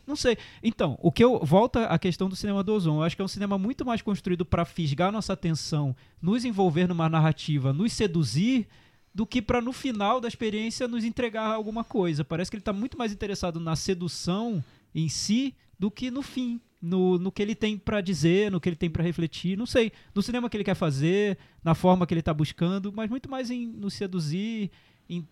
Não sei. Então, o que eu. Volta à questão do cinema do Ozon. Eu acho que é um cinema muito mais construído pra fisgar nossa atenção, nos envolver numa narrativa, nos seduzir, do que pra no final da experiência nos entregar alguma coisa. Parece que ele tá muito mais interessado na sedução em si do que no fim. No, no que ele tem pra dizer, no que ele tem pra refletir, não sei, no cinema que ele quer fazer, na forma que ele tá buscando, mas muito mais em nos seduzir, em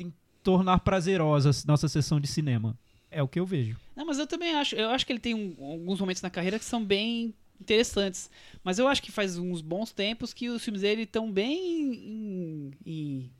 em tornar prazerosa nossa sessão de cinema. É o que eu vejo. Não, mas eu também acho. Eu acho que ele tem um- alguns momentos na carreira que são bem interessantes. Mas eu acho que faz uns bons tempos que os filmes dele estão bem em, em-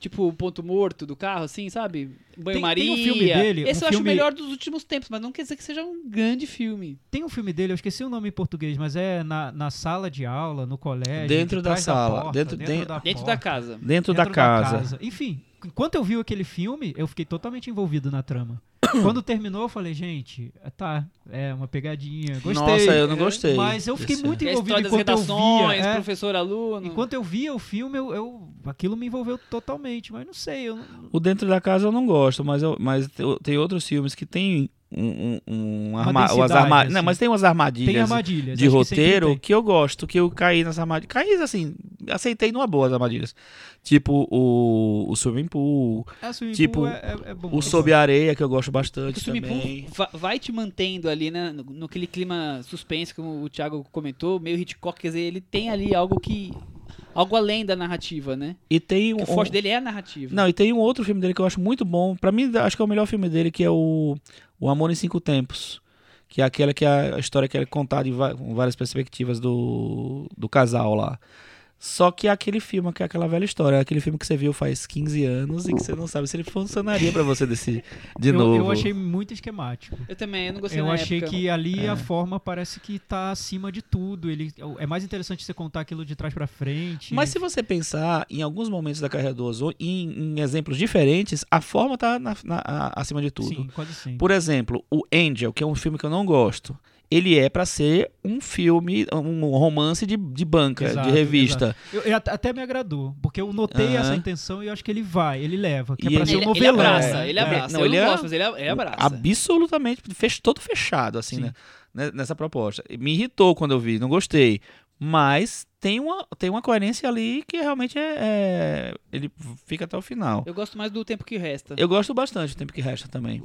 Tipo, o ponto morto do carro, assim, sabe? Banho-maria. tem um filme dele, Esse um eu acho o filme- melhor dos últimos tempos, mas não quer dizer que seja um grande filme. Tem um filme dele, eu esqueci o nome em português, mas é na, na sala de aula, no colégio. Dentro de da sala, porta, dentro- dentro, dentro- da Dentro porta, da casa. Dentro, da, casa. Enfim, enquanto eu vi aquele filme, eu fiquei totalmente envolvido na trama. Quando terminou, eu falei, gente, tá, é uma pegadinha. Gostei. Nossa, eu não gostei. Mas eu fiquei muito É envolvido enquanto eu redações, via. é. professor-aluno. Enquanto eu via o filme, eu, eu- aquilo me envolveu totalmente. Mas não sei, eu não- O Dentro da Casa eu não gosto, mas, eu, mas te- tem outros filmes que tem um, um, um arma- umas densidade, arma- assim. Não, mas tem umas armadilhas, tem armadilhas. de que sempre roteiro tem. que, eu gosto, que eu caí nas armadilhas. Caí assim, aceitei numa boa as armadilhas. Tipo o, o Swimming Pool, É, Swimming tipo, Pool é, é, é bom. o Sob a Areia, que eu gosto o bastante Swimming Pool também. va- vai te mantendo ali, né? No, no aquele clima suspense, como o Thiago comentou, meio Hitchcock, quer dizer, ele tem ali algo que. algo além da narrativa, né? E tem um, o forte dele é a narrativa. Não, e tem um outro filme dele que eu acho muito bom. Pra mim, acho que é o melhor filme dele, que é o, o Amor em Cinco Tempos. Que é aquela que é a história que é contada em várias perspectivas do, do casal lá. Só que é aquele filme, que é aquela velha história, é aquele filme que você viu faz 15 anos e que você não sabe se ele funcionaria pra você desse, de eu, novo. eu achei muito esquemático. Eu também, eu não gostei Eu na achei época. que ali É. a forma parece que tá acima de tudo. Ele é mais interessante você contar aquilo de trás pra frente. Mas se você pensar em alguns momentos da carreira do Ozon, em, em exemplos diferentes, a forma tá na- na- a- acima de tudo. Sim, quase sempre. Por exemplo, o Angel, que é um filme que eu não gosto, ele é pra ser um filme, um romance de, de banca, Exato, de revista. Eu- eu at- até me agradou, porque eu notei essa intenção e eu acho que ele vai, ele leva, que E é pra ele- ser um ele, ele novelão. abraça, ele É. abraça. Não, eu ele não é- gosto, mas ele, ele abraça. Absolutamente, fech, todo fechado, assim, Sim. né? né, Nessa proposta. Me irritou quando eu vi, não gostei. Mas tem uma, tem uma coerência ali que realmente é, é- Ele fica até o final. Eu gosto mais do tempo que resta. Eu gosto bastante do tempo que resta também.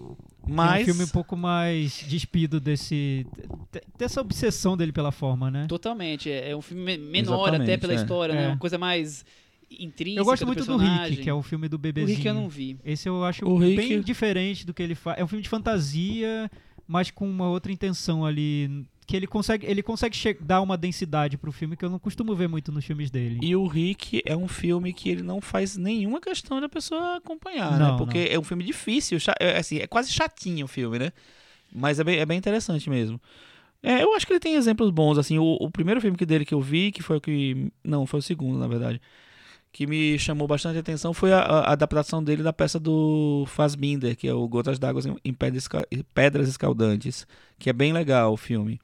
É Mas. um filme um pouco mais despido desse de- dessa obsessão dele pela forma, né? Totalmente. É, é um filme me- menor Exatamente, até pela é. história, né? É. Uma coisa mais intrínseca Eu gosto muito do personagem. Rick, que é o filme do O bebezinho. Rick eu não vi. Esse eu acho O Rick- bem diferente do que ele faz. É um filme de fantasia, mas com uma outra intenção ali. Que ele consegue, ele consegue dar uma densidade pro filme que eu não costumo ver muito nos filmes dele. E o Rick é um filme que ele não faz nenhuma questão da pessoa acompanhar, né? Não, Porque é um filme difícil, é, assim, é quase chatinho o filme, né? Mas é bem, é bem interessante mesmo. É, eu acho que ele tem exemplos bons, assim, o, o primeiro filme que dele que eu vi, que foi o que... Não, foi o segundo, na verdade. Que me chamou bastante atenção foi a, a adaptação dele da peça do Fassbinder, que é o Gotas d'Água em- em Pedras Escaldantes, que é bem legal o filme,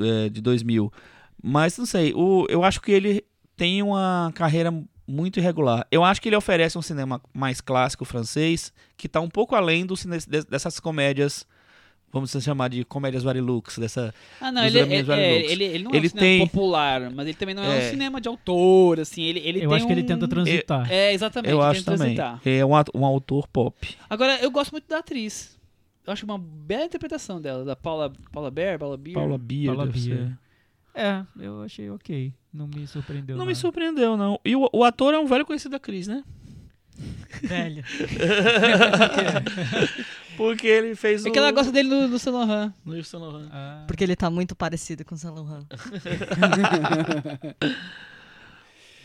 é, de 2000. Mas não sei, o, eu acho que ele tem uma carreira muito irregular. Eu acho que ele oferece um cinema mais clássico francês, que está um pouco além do de- dessas comédias, vamos chamar de comédias varilux, dessa Ah, não, Dos ele, é, é, Varilux. ele, ele não é Ele um cinema tem- popular, mas ele também não é, É. um cinema de autor, assim, ele, ele eu tem acho que ele um- tenta transitar. É, exatamente, eu ele acho tenta também. transitar. É um, um autor pop. Agora, eu gosto muito da atriz. Eu acho uma bela interpretação dela, da Paula, Paula Bear, Paula Beer. Paula Beer. Paula Beer. É, eu achei ok. Não me surpreendeu. Não me surpreendeu, não. E o, o ator é um velho conhecido da Cris, né? Velho. Porque ele fez É o... que ela gosta dele no, no Saint Laurent. No Yves Saint Laurent. Ah, Porque ele tá muito parecido com o Saint Laurent.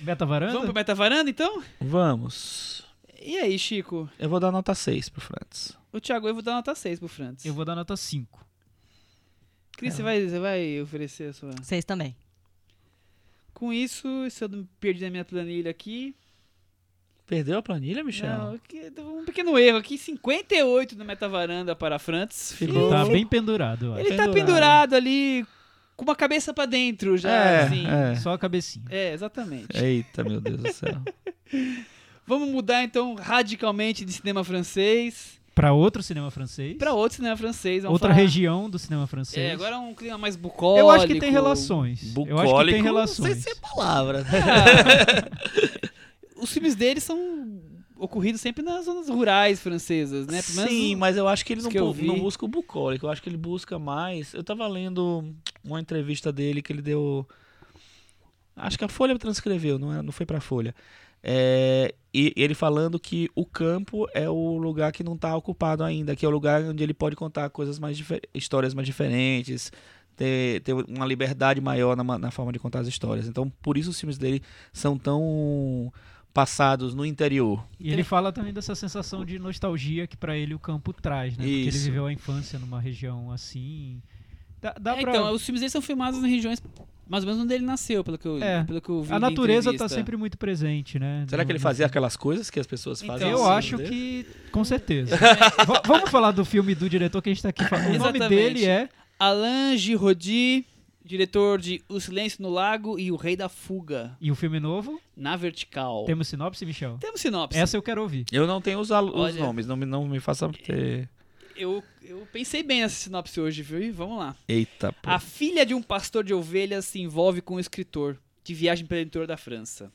Beta Varanda? Vamos pro Metavaranda, então? Vamos. E aí, Chico? Eu vou dar nota 6 pro Frantz. O Thiago, eu vou dar nota 6 pro Frantz. Eu vou dar nota 5. Cris, você vai, você vai oferecer a sua... Vocês também. Com isso, se eu não perdi na minha planilha aqui... Perdeu a planilha, Michel? Não, aqui, um pequeno erro aqui. 58 no Metavaranda para Frantz. Ficou- Ele tá Ficou- bem pendurado, eu acho. Ele tá pendurado. pendurado ali com uma cabeça pra dentro já, É, assim. é. Só a cabecinha. É, exatamente. Eita, meu Deus do céu. Vamos mudar então radicalmente de cinema francês Pra outro cinema francês. pra outro cinema francês. Outra falar- região do cinema francês. É, agora é um clima mais bucólico. Eu acho que tem relações. Eu acho que Bucólico, tem Não relações. sei se é palavra. Os filmes dele são ocorridos sempre nas zonas rurais francesas, né? Pelo menos Sim, mas eu acho que ele não, que não busca o bucólico. Eu acho que ele busca mais. Eu tava lendo uma entrevista dele que ele deu. Acho que a Folha transcreveu, não, é, não foi pra Folha. É, e ele falando que o campo é o lugar que não tá ocupado ainda, que é o lugar onde ele pode contar coisas mais histórias mais diferentes, ter, ter uma liberdade maior na, na forma de contar as histórias. Então, por isso os filmes dele são tão passados no interior. E ele fala também dessa sensação de nostalgia que pra ele o campo traz, né? Porque ele Isso. viveu a infância numa região assim. Dá, dá É, pra... Então, os filmes dele são filmados em regiões mais ou menos onde ele nasceu, pelo que eu, É. pelo que eu vi. A natureza tá entrevista. sempre muito presente, né? Será que ele No- fazia no- aquelas coisas que as pessoas Então, fazem? Eu assim, acho que, com certeza. Vamos falar do filme do diretor que a gente tá aqui falando. O nome dele é Alain Giraudy, diretor de O Silêncio no Lago e O Rei da Fuga, E o filme novo? na vertical. Temos sinopse, Michel? Temos sinopse. Essa eu quero ouvir. Eu não tenho os, al- os Olha. nomes, não me, não me faça ter. Eu, eu pensei bem nessa sinopse hoje, viu? E vamos lá. Eita, pô. A filha de um pastor de ovelhas se envolve com um escritor de viagem pelo interior da França.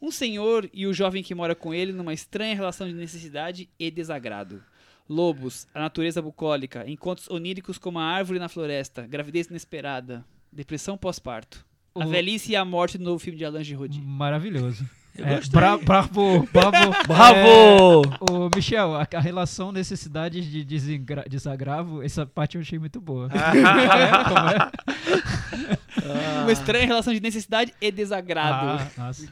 Um senhor e o jovem que mora com ele numa estranha relação de necessidade e desagrado. Lobos, a natureza bucólica, encontros oníricos como a árvore na floresta, gravidez inesperada, depressão pós-parto. A velhice e a morte do novo filme de Alain Giraudy. Maravilhoso. Eu É, gostei. bra bravo, bravo. Bravo! Ô, Michel, a, a relação necessidades de desagravo, essa parte eu achei muito boa. É, como é? Uma estranha relação de necessidade e desagrado. Ah, nossa.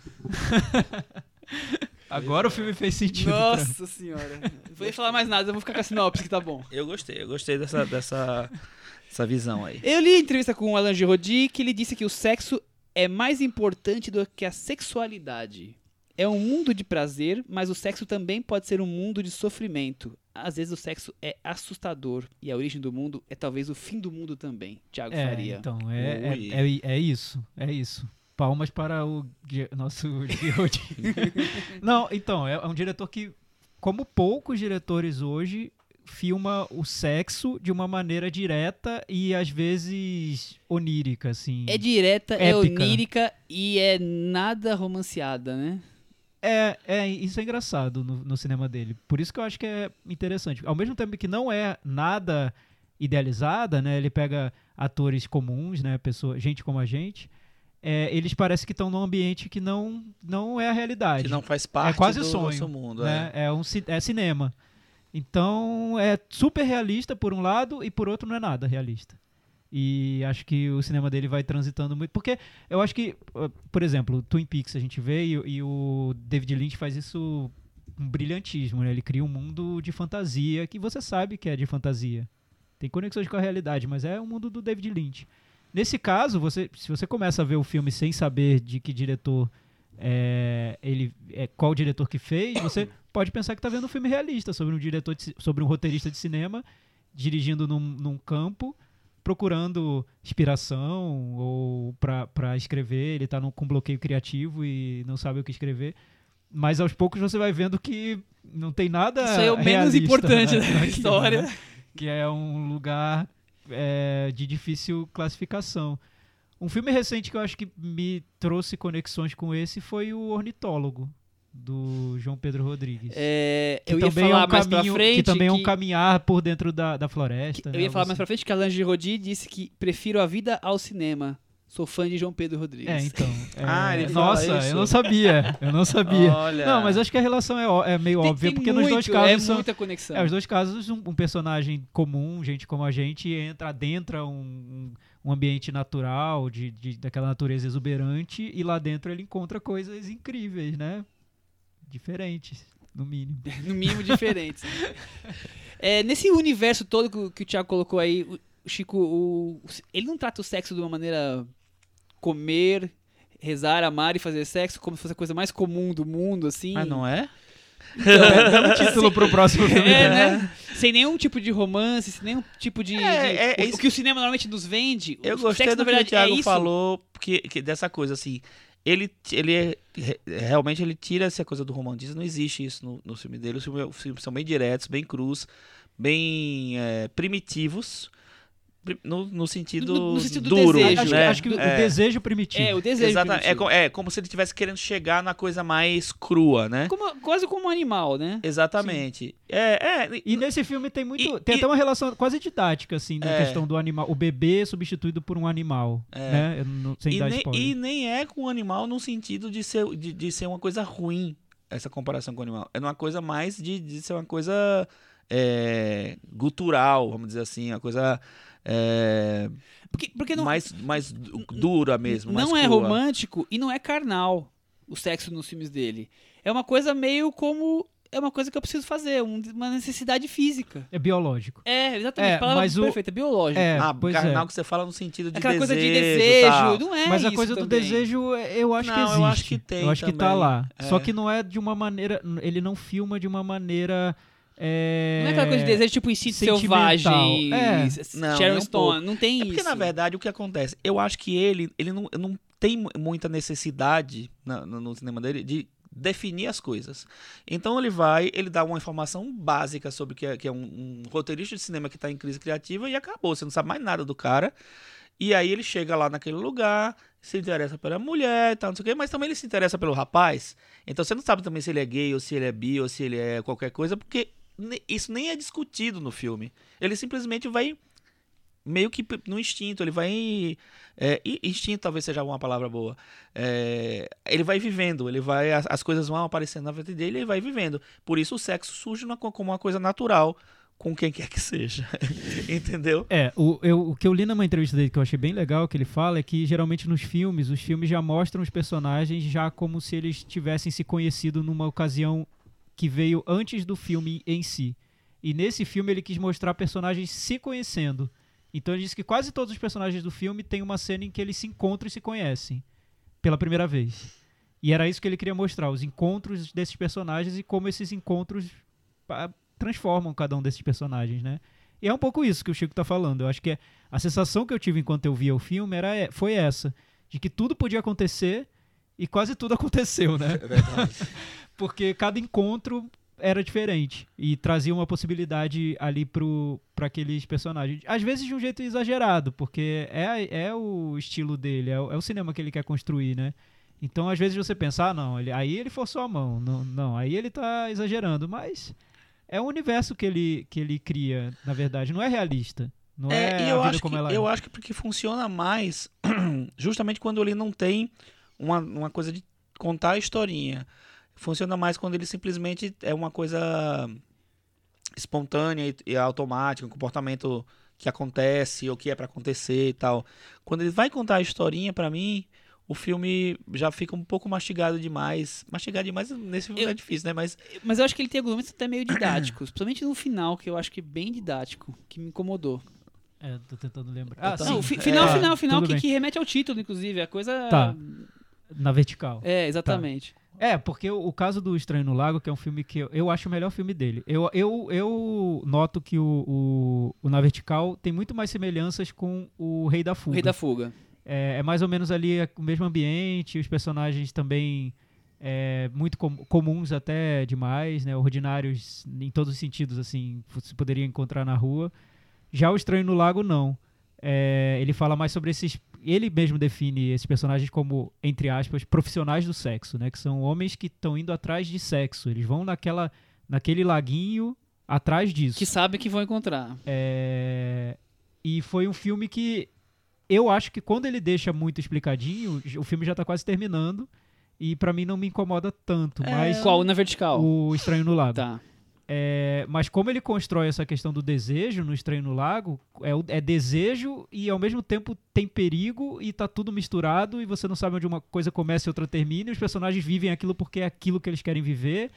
Agora o filme fez sentido. pra- Nossa senhora. Não vou nem falar mais nada, eu vou ficar com a sinopse que tá bom. Eu gostei, eu gostei dessa, dessa, dessa visão aí. Eu li a entrevista com o Alain Giraudy que ele disse que o sexo é mais importante do que a sexualidade. É um mundo de prazer, mas o sexo também pode ser um mundo de sofrimento. Às vezes o sexo é assustador e a origem do mundo é talvez o fim do mundo também. Tiago É, Faria. então, é, é, é, é isso, é isso. Palmas para o nosso. Não, então, é um diretor que, como poucos diretores hoje, filma o sexo de uma maneira direta e às vezes onírica, assim. É direta, é Épica. onírica e é nada romanceada, né? É, é, isso é engraçado no, no cinema dele. Por isso que eu acho que é interessante. Ao mesmo tempo que não é nada idealizada, né? Ele pega atores comuns, né? Pessoa, gente como a gente. é, eles parecem que estão num ambiente que não, não é a realidade. Que não faz parte quase do sonho, nosso mundo. né? É. É. um é cinema. Então é super realista por um lado e por outro não é nada realista. E acho que o cinema dele vai transitando muito. Porque eu acho que, uh, por exemplo, Twin Peaks a gente vê e, e o David Lynch faz isso com brilhantismo, né? Ele cria um mundo de fantasia que você sabe que é de fantasia. Tem conexões com a realidade, mas é o mundo do David Lynch. Nesse caso, você, se você começa a ver o filme sem saber de que diretor é, ele é, qual o diretor que fez, você pode pensar que está vendo um filme realista sobre um diretor, de sobre um roteirista de cinema dirigindo num, num campo, procurando inspiração ou para escrever. Ele está com bloqueio criativo e não sabe o que escrever. Mas aos poucos você vai vendo que não tem nada. Isso é o menos realista, importante né, da história. né? Que é um lugar é, de difícil classificação. Um filme recente que eu acho que me trouxe conexões com esse foi o Ornitólogo, do João Pedro Rodrigues. É, Que eu ia também falar é um mais caminho, pra frente. Que também é um que- caminhar por dentro da, da floresta. Eu né? ia falar mais Você- pra frente que Alain Giraudy disse que prefiro a vida ao cinema. Sou fã de João Pedro Rodrigues. É, então. é, Ah, ele Nossa, eu não sabia. Eu não sabia. Olha. Não, mas acho que a relação é, é meio Tem- óbvia, tem porque nos dois muito, casos é são. muita conexão. É, os dois casos, um, um personagem comum, gente como a gente, entra, adentra um, um ambiente natural, de, de- daquela natureza exuberante, e lá dentro ele encontra coisas incríveis, né? Diferentes, no mínimo. no mínimo diferentes. É, nesse universo todo que, o- que o Thiago colocou aí, o o Chico, o- ele não trata o sexo de uma maneira comer, rezar, amar e fazer sexo como se fosse a coisa mais comum do mundo, assim. Ah, não é? Belo título pro próximo filme. É, né? Sem nenhum tipo de romance, sem nenhum tipo de. É, de- é, é o, isso o que o cinema normalmente nos vende. Eu o gostei sexo, do na verdade, que o Thiago é falou porque, que dessa coisa, assim. Ele, ele é, re- realmente ele tira essa coisa do romantismo. Não existe isso no, no filme dele. Os filmes, os filmes são bem diretos, bem crus, bem é, primitivos. No, no sentido No- no sentido do duro, desejo, Acho, né? acho que o É. desejo primitivo. É, o desejo. Exata- é, primitivo. co- é como se ele estivesse querendo chegar na coisa mais crua, né? Como- quase como um animal, né? Exatamente. É, é, E nesse filme tem muito. E- tem e- até uma relação quase didática, assim, na É. questão do animal. O bebê substituído por um animal. É. Né? Não- sem e, dar nem, spoiler. e nem é com o animal no sentido de ser, de, de ser uma coisa ruim, essa comparação com o animal. É uma coisa mais de, de ser uma coisa é, gutural, vamos dizer assim, uma coisa é, Porque, porque não, mais, mais du- dura mesmo. mais não é crua. romântico e não é carnal o sexo nos filmes dele. É uma coisa meio como. É uma coisa que eu preciso fazer, um- uma necessidade física. É biológico. É, exatamente. É, a palavra mas o- perfeita, é biológico. É, Ah, pois carnal é. que você fala no sentido de Aquela desejo. coisa de desejo, tal. não é Mas a coisa do também. desejo, eu acho que Não, existe. eu acho que tem Eu acho que tá também. lá. É. Só que não é de uma maneira. Ele não filma de uma maneira. É... Não é aquela coisa de desejo tipo instinto selvagem, É. Não, Sharon um Stone, não tem É porque, isso. na verdade, o que acontece? Eu acho que ele, ele não, não tem mu- muita necessidade na- no, no cinema dele de definir as coisas. Então ele vai, ele dá uma informação básica sobre o que é, que é um, um roteirista de cinema que está em crise criativa e acabou. Você não sabe mais nada do cara. E aí ele chega lá naquele lugar, se interessa pela mulher e tal, não sei o quê, mas também ele se interessa pelo rapaz. Então você não sabe também se ele é gay, ou se ele é bi, ou se ele é qualquer coisa, porque isso nem é discutido no filme. Ele simplesmente vai meio que no instinto, ele vai. é, instinto talvez seja uma palavra boa. É, ele vai vivendo, ele vai. As, as coisas vão aparecendo na vida dele e ele vai vivendo. Por isso o sexo surge uma co- como uma coisa natural com quem quer que seja. Entendeu? É, o, eu- o que eu li numa entrevista dele que eu achei bem legal, que ele fala, é que geralmente nos filmes, os filmes já mostram os personagens já como se eles tivessem se conhecido numa ocasião que veio antes do filme em si. E nesse filme ele quis mostrar personagens se conhecendo. Então ele disse que quase todos os personagens do filme têm uma cena em que eles se encontram e se conhecem pela primeira vez. E era isso que ele queria mostrar, os encontros desses personagens e como esses encontros pá, transformam cada um desses personagens, né? E é um pouco isso que o Chico tá falando. Eu acho que é- a sensação que eu tive enquanto eu via o filme era, é- foi essa. De que tudo podia acontecer e quase tudo aconteceu, né? É verdade. Porque cada encontro era diferente e trazia uma possibilidade ali pro para aqueles personagens. Às vezes de um jeito exagerado, porque é, é o estilo dele, é o, é o cinema que ele quer construir, né? Então, às vezes você pensa, ah, não, ele, aí ele forçou a mão. Não, não, aí ele tá exagerando, mas é um universo que ele, que ele cria, na verdade, não é realista. Não é, É, e a eu vida acho, que, é. eu acho que porque funciona mais justamente quando ele não tem uma, uma coisa de contar a historinha. Funciona mais quando ele simplesmente é uma coisa espontânea e, e automática, um comportamento que acontece ou que é pra acontecer e tal. Quando ele vai contar a historinha pra mim, o filme já fica um pouco mastigado demais. Mastigado demais nesse filme Eu- é difícil, né? Mas Mas eu acho que ele tem argumentos até meio didáticos, principalmente no final, que eu acho que é bem didático, que me incomodou. É, tô tentando lembrar. Ah. Não, sim. final, É, final, final, que, que remete ao título, inclusive. A coisa. Tá. Na vertical. É, exatamente. É, porque o, o caso do Estranho no Lago, que é um filme que eu, eu acho o melhor filme dele. Eu, eu, eu noto que o, o, o Na Vertical tem muito mais semelhanças com o Rei da O Fuga. Rei da Fuga. É, é mais ou menos ali o mesmo ambiente, os personagens também é, muito com- comuns até demais, né? Ordinários em todos os sentidos, assim, você poderia encontrar na rua. Já o Estranho no Lago, não. É, ele fala mais sobre esses. Ele mesmo define esses personagens como, entre aspas, profissionais do sexo, né? Que são homens que estão indo atrás de sexo. Eles vão naquela, naquele laguinho atrás disso. Que sabe que vão encontrar. É, E foi um filme que eu acho que quando ele deixa muito explicadinho, o filme já tá quase terminando. E pra mim não me incomoda tanto. É, Mas Qual? Na vertical. o Estranho no Lago. Tá. É, mas como ele constrói essa questão do desejo no Estranho no Lago, é, é desejo e ao mesmo tempo tem perigo e tá tudo misturado e você não sabe onde uma coisa começa e outra termina. E os personagens vivem aquilo porque é aquilo que eles querem viver,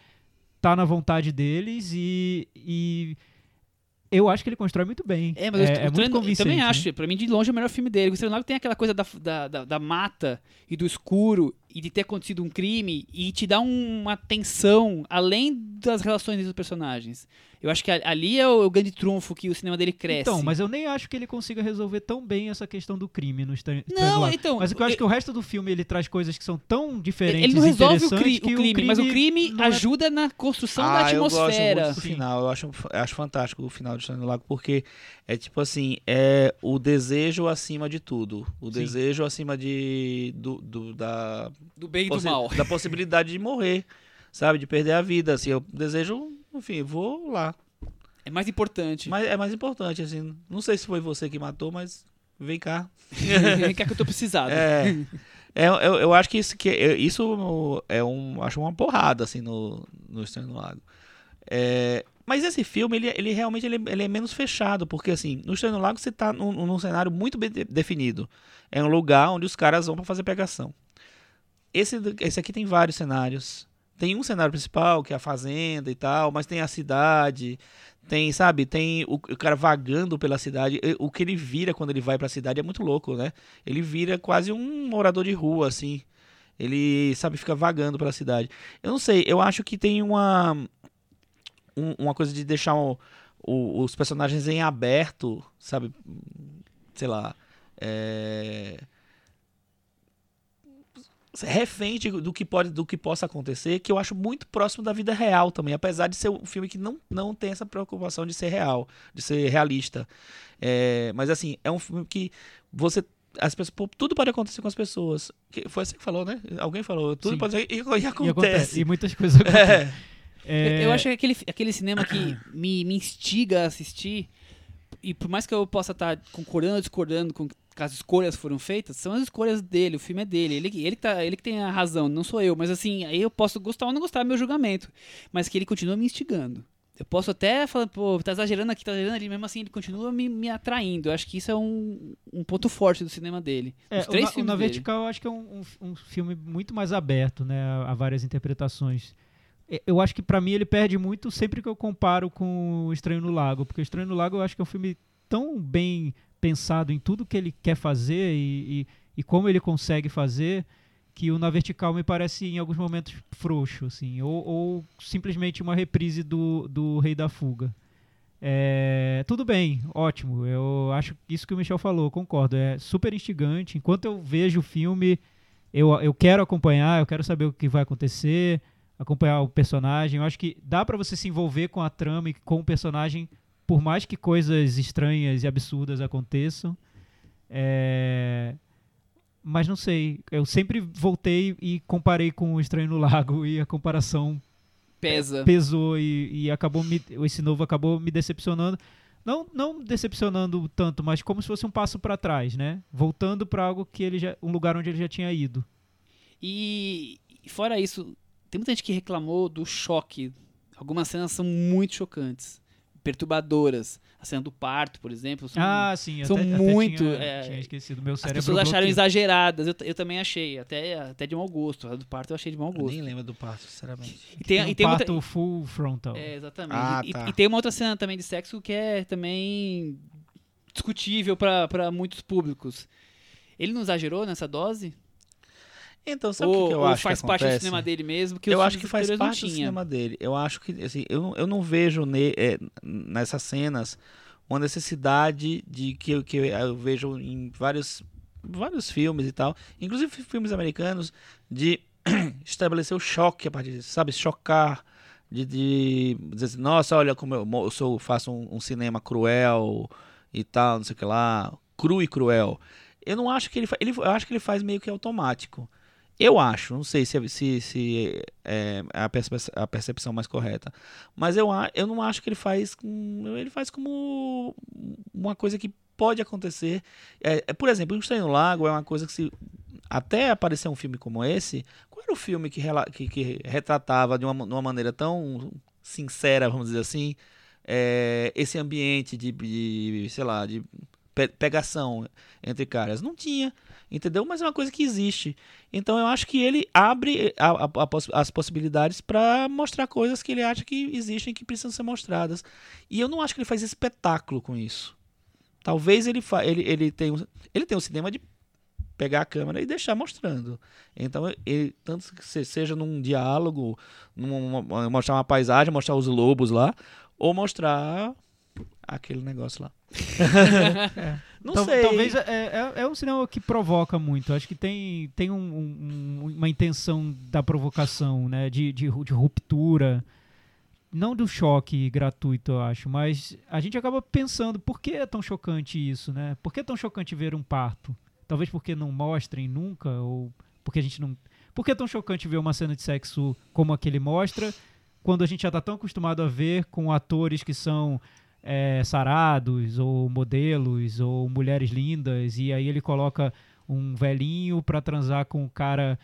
tá na vontade deles e, e eu acho que ele constrói muito bem. É, mas eu- é, o muito Trem- eu também né? acho. Pra mim, de longe, é o melhor filme dele. O Estrela Lago tem aquela coisa da, da, da, da mata e do escuro e de ter acontecido um crime e te dá um- uma tensão além das relações dos personagens. Eu acho que ali é o, o grande trunfo que o cinema dele cresce. Então, mas eu nem acho que ele consiga resolver tão bem essa questão do crime no Estranho Não, então, Mas o que eu acho eu- que o resto do filme ele traz coisas que são tão diferentes Ele não resolve o, interessantes cri- que o crime, mas o crime é- ajuda na construção da Ah, eu gosto atmosfera. muito do final. Eu acho, eu acho fantástico o final de Estranho do Lago, porque é tipo assim, é o desejo acima de tudo. O Sim. desejo acima de, do, do- da, Do bem e do mal. da possibilidade de morrer, sabe? De perder a vida. Assim, eu desejo, enfim, vou lá. É mais importante. Mas é mais importante, assim. Não sei se foi você que matou, mas vem cá. Quer que eu tô precisado. É, é, eu, eu acho que isso, que é- isso é um, acho uma porrada assim no, no Estranho no Lago. É, mas esse filme ele, ele realmente ele, ele é menos fechado porque assim no Estranho no Lago você tá num, num cenário muito bem de- definido. É um lugar onde os caras vão para fazer pegação. Esse, esse aqui tem vários cenários. Tem um cenário principal que é a fazenda e tal, mas tem a cidade, tem, sabe, tem o, o cara vagando pela cidade. O que ele vira quando ele vai pra cidade é muito louco, né? Ele vira quase um morador de rua, assim. Ele, sabe, fica vagando pela cidade. Eu não sei, eu acho que tem uma. um- uma coisa de deixar o- o- os personagens em aberto, sabe? Sei lá. É refém de- do que pode do que possa acontecer que eu acho muito próximo da vida real também apesar de ser um filme que não, não tem essa preocupação de ser real de ser realista É, mas assim é um filme que você as pessoas pô, tudo pode acontecer com as pessoas que foi assim que falou né alguém falou tudo Sim. pode e, e E, acontece, acontece, e muitas coisas acontecem. É. Eu- Eu acho que aquele, aquele cinema que me, me instiga a assistir, e por mais que eu possa estar concordando ou discordando com as escolhas foram feitas, são as escolhas dele, o filme é dele, ele, ele, que tá, ele que tem a razão, não sou eu, mas assim, aí eu posso gostar ou não gostar, é meu julgamento, mas que ele continua me instigando. Eu posso até falar, pô, tá exagerando aqui, tá exagerando ali, mesmo assim ele continua me, me atraindo. Eu acho que isso é um, um ponto forte do cinema dele. É, Os o três Na, o filmes Na dele. Vertical eu acho que é um, um- um filme muito mais aberto, né, a, a várias interpretações. E- Eu acho que pra mim ele perde muito sempre que eu comparo com o Estranho no Lago, porque o Estranho no Lago eu acho que é um filme tão bem pensado em tudo que ele quer fazer e, e, e como ele consegue fazer que o Na Vertical me parece em alguns momentos frouxo, assim, ou, ou simplesmente uma reprise do, do Rei da Fuga. É, tudo bem, ótimo. Eu acho isso que o Michel falou, concordo. É super instigante. Enquanto eu vejo o filme, eu, eu quero acompanhar, eu quero saber o que vai acontecer, acompanhar o personagem. Eu acho que dá pra você se envolver com a trama e com o personagem, por mais que coisas estranhas e absurdas aconteçam. É, Mas não sei, eu sempre voltei e comparei com o Estranho no Lago e a comparação Pesa. pesou e, e acabou me, esse novo acabou me decepcionando. Não, não decepcionando tanto, mas como se fosse um passo para trás, né? Voltando para algo que ele já, um lugar onde ele já tinha ido. E e fora isso, tem muita gente que reclamou do choque. Algumas cenas são muito chocantes, perturbadoras. A cena do parto, por exemplo. são- Ah, sim, são até, muito, Até tinha, é, tinha esquecido meu as cérebro. pessoas acharam bloqueou. exageradas. Eu, eu também achei, até, até de mau gosto. A do parto eu achei de mau Eu gosto. nem lembro do parto sinceramente E tem, Tem um e tem outra- parto full frontal. É, exatamente. Ah, e, tá. e tem uma outra cena também de sexo que é também discutível para muitos públicos. Ele não exagerou nessa dose? Então sabe o que, eu ou acho faz que parte do cinema dele mesmo? Que eu acho que faz parte do cinema dele. Eu acho que assim, eu não, eu não vejo ne- é, nessas cenas uma necessidade de que, eu- que eu vejo em vários, vários filmes e tal, inclusive filmes americanos, de estabelecer o choque a partir disso, sabe? Chocar, de, de dizer assim, nossa, olha como eu, eu sou, faço um, um cinema cruel e tal, não sei o que lá, cru e cruel. Eu não acho que ele, ele eu acho que ele faz meio que automático. Eu acho, não sei se, se, se é a percepção, a percepção mais correta, mas eu, eu não acho que ele faz ele faz como uma coisa que pode acontecer. É, é, por exemplo, o Estranho Lago é uma coisa que se até aparecer um filme como esse, qual era o filme que, que, que retratava de uma, de uma maneira tão sincera, vamos dizer assim, é, esse ambiente de, de, sei lá, de pe- pegação entre caras. Não tinha, entendeu? Mas é uma coisa que existe. Então eu acho que ele abre a- a- a poss- as possibilidades para mostrar coisas que ele acha que existem que precisam ser mostradas. E eu não acho que ele faz espetáculo com isso. Talvez ele ele, ele tenha um- ele tem um cinema de pegar a câmera e deixar mostrando. Então, ele, tanto que se- seja num diálogo, mostrar uma paisagem, mostrar os lobos lá, ou mostrar aquele negócio lá. Não Tal- sei. Talvez é, é, é um cinema que provoca muito. Acho que tem, tem um- um- uma intenção da provocação, né? De, de, de ruptura. Não do choque gratuito, eu acho, mas a gente acaba pensando por que é tão chocante isso, né? Por que é tão chocante ver um parto? Talvez porque não mostrem nunca, ou porque a gente não. Por que é tão chocante ver uma cena de sexo como a que ele mostra, quando a gente já tá tão acostumado a ver com atores que são é, sarados, ou modelos, ou mulheres lindas, e aí ele coloca um velhinho pra transar com um cara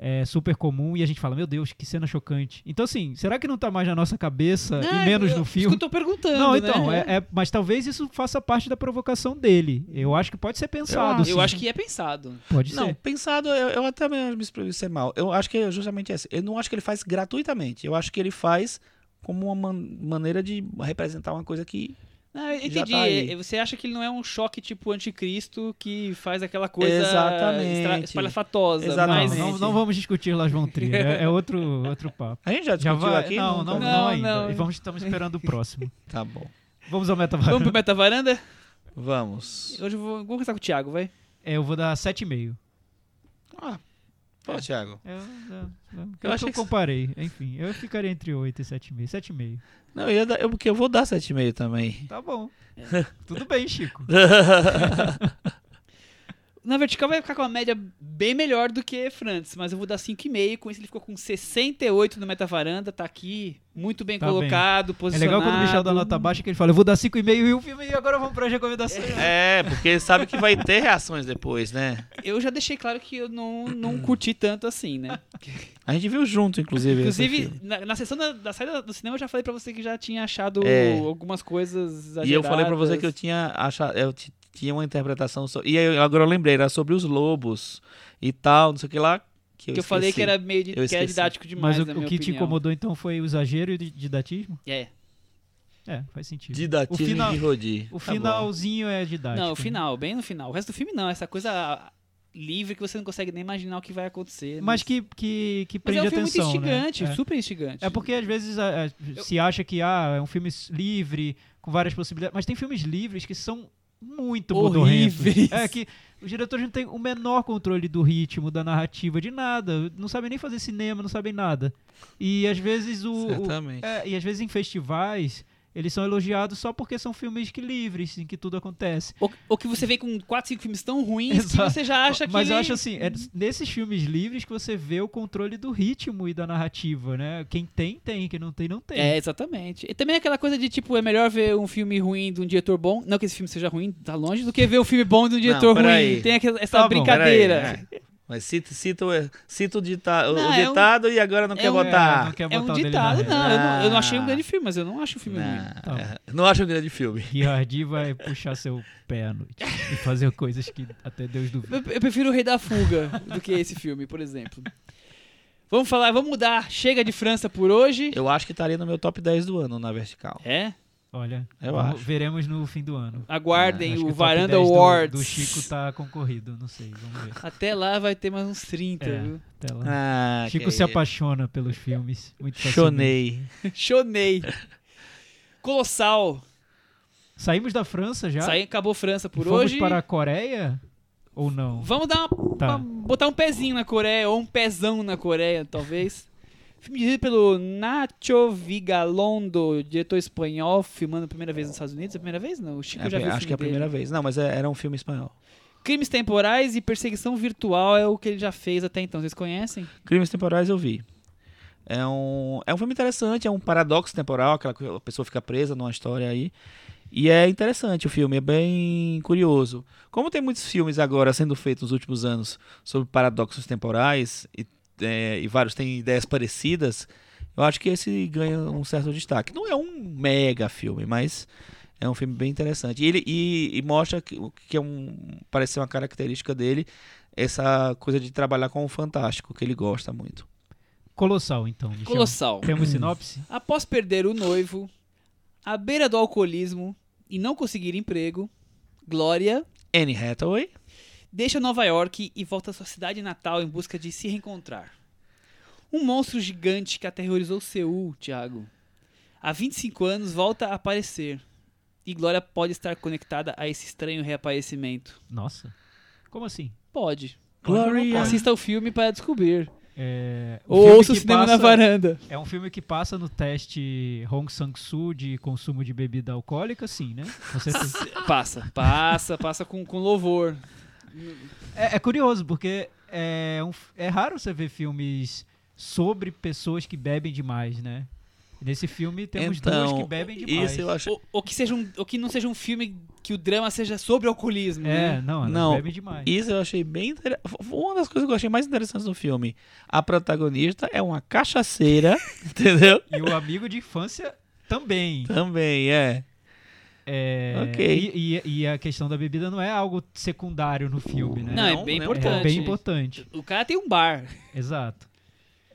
é, super comum, e a gente fala, meu Deus, que cena chocante. Então, assim, será que não tá mais na nossa cabeça Não, e menos eu- no Isso que filme? eu tô perguntando, Não, né? então, é, é- mas talvez isso faça parte da provocação dele. Eu acho que pode ser pensado. Eu sim. acho que é pensado. Pode Não, ser. pensado, eu, eu até me me exprimi ser mal. Eu acho que é justamente esse. Eu não acho que ele faz gratuitamente. Eu acho que ele faz como uma man- maneira de representar uma coisa que. Não, Já entendi. tá aí. Você acha que ele não é um choque tipo anticristo que faz aquela coisa Exatamente. espalhafatosa. Exatamente. Mas, Não, não, vamos discutir Las Von Trier. É, é outro, outro papo. A gente já Já discutiu vai? aqui? não, não, não, Não, ainda. não. E vamos, estamos esperando o próximo. Tá bom. Vamos ao Vamos metavaranda. pro Meta Varanda? Vamos. Hoje eu vou, vou conversar com o Thiago, vai. É, eu vou dar 7,5. Ah, pô, Thiago. Eu, eu, eu, Eu eu, eu que- comparei. Enfim, eu ficaria entre 8 e 7,5. 7,5. Não, eu eu, porque eu vou dar 7,5 também. Tá bom. Tudo bem, Chico. Na vertical vai ficar com uma média bem melhor do que Frantz, mas eu vou dar 5,5. Com isso ele ficou com 68 no Meta Varanda, tá aqui, muito bem Tá colocado, É posicionado. legal quando o Michel dá nota baixa que ele fala, eu vou dar 5,5 e o filme e agora vamos pra recomendação. É, porque sabe que vai ter reações depois, né? Eu já deixei claro que eu não, não curti tanto assim, né? A gente viu junto, inclusive. Inclusive, na, na sessão da, da saída do cinema eu já falei pra você que já tinha achado É. algumas coisas E eu falei pra você exageradas. que eu tinha achado. Eu tinha uma interpretação. So... E aí, agora eu lembrei, era sobre os lobos e tal, não sei o que lá. Que eu, Que eu falei que era meio de, Eu que era didático demais, Mas o, na o que te opinião. incomodou então foi o exagero e o di- didatismo? É. É, faz sentido. Didatismo O final- de Rodi. O Tá bom. finalzinho é didático. Não, o né? final, bem no final. O resto do filme não, essa coisa livre que você não consegue nem imaginar o que vai acontecer. Mas que, que, que Mas prende é um filme atenção, muito instigante, né? É. super instigante. É porque às vezes a- a- se acha que ah, é um filme livre, com várias possibilidades, mas tem filmes livres que são muito. Horríveis. É que os diretores não têm o menor controle do ritmo, da narrativa, de nada. Não sabem nem fazer cinema, não sabem nada. E às vezes o. o- é, e às vezes em festivais. Eles são elogiados só porque são filmes que livres, em que tudo acontece. Ou, ou que você vê com 4, 5 filmes tão ruins que Exato. você já acha que. Mas eu acho assim, é nesses filmes livres que você vê o controle do ritmo e da narrativa, né? Quem tem, tem. Quem não tem, não tem. É, exatamente. E também aquela coisa de, tipo, é melhor ver um filme ruim de um diretor bom, não que esse filme seja ruim, tá longe, do que ver um filme bom de um diretor ruim. peraí. Tem aquela, essa Tá bom, brincadeira. É. Mas cita, cita, o- cita o, dita, o Não, é um- ditado e agora não é quer um- botar. não quer É botar um o dele ditado, não. reta. Eu não, eu não achei um Ah. grande filme, mas eu não acho o filme. Não, Tá é, não acho um grande filme. Guiardi vai puxar seu pé à noite e fazer coisas que até Deus duvida. Eu, eu prefiro o Rei da Fuga do que esse filme, por exemplo. Vamos falar, vamos mudar. Chega de França por hoje. Eu acho que estaria no meu top 10 do ano na vertical. É? Olha, Eu vamos- acho. veremos no fim do ano. Aguardem que o Varanda 10 do- Awards. Do, Chico tá concorrido, não sei, vamos ver. Até lá vai ter mais uns 30, É. viu? Até lá. Ah, Chico se isso. apaixona pelos filmes. Muito. Chonei. Chonei. Colossal. Saímos da França já? Saí, acabou França por Fomos hoje. para a Coreia? Ou não? Vamos dar uma, Tá. uma- botar um pezinho na Coreia, ou um pezão na Coreia, talvez. Filme dirigido pelo Nacho Vigalondo, diretor espanhol, filmando a primeira vez nos Estados Unidos. É a primeira vez? Não, o Chico É, já viu acho que é a primeira dele. vez. Não, mas é- era um filme espanhol. Crimes temporais e perseguição virtual é o que ele já fez até então. Vocês conhecem? Crimes Temporais eu vi. É um, é um filme interessante, é um paradoxo temporal, aquela que a pessoa fica presa numa história aí. E é interessante o filme, é bem curioso. Como tem muitos filmes agora sendo feitos nos últimos anos sobre paradoxos temporais, e, é, e vários têm ideias parecidas, eu acho que esse ganha um certo destaque. Não é um mega filme, mas É um filme bem interessante. E ele e, e mostra que, que é um parece ser uma característica dele essa coisa de trabalhar com o fantástico que ele gosta muito. Colossal, então. Michel. Colossal. Temos sinopse? Após perder o noivo, à beira do alcoolismo e não conseguir emprego, Glória Anne Hathaway, deixa Nova York e volta à sua cidade natal em busca de se reencontrar. Um monstro gigante que aterrorizou Seul, Thiago, há 25 anos volta a aparecer. E Glória pode estar conectada a esse estranho reaparecimento. Nossa. Como assim? Pode. Glória. Assista o filme para descobrir. É, o Ou ouça o cinema passa- na varanda. É um filme que passa no teste Hong Sang-soo de consumo de bebida alcoólica, sim, né? Passa, passa, passa com, com louvor. É, é curioso, porque é, um é raro você ver filmes sobre pessoas que bebem demais, né? Nesse filme temos duas que bebem demais. Isso eu acho. Ou, ou que seja um, ou que não seja um filme que o drama seja sobre alcoolismo, É, né? não, elas Não. bebem demais. Isso eu achei bem interessante. Uma das coisas que eu achei mais interessantes no filme. A protagonista é uma cachaceira, entendeu? E o amigo de infância também. Também, é. É, Ok. e, e- e a questão da bebida não é algo secundário no filme, né? Não, é Não, bem não. importante. É bem importante. O cara tem um bar. Exato.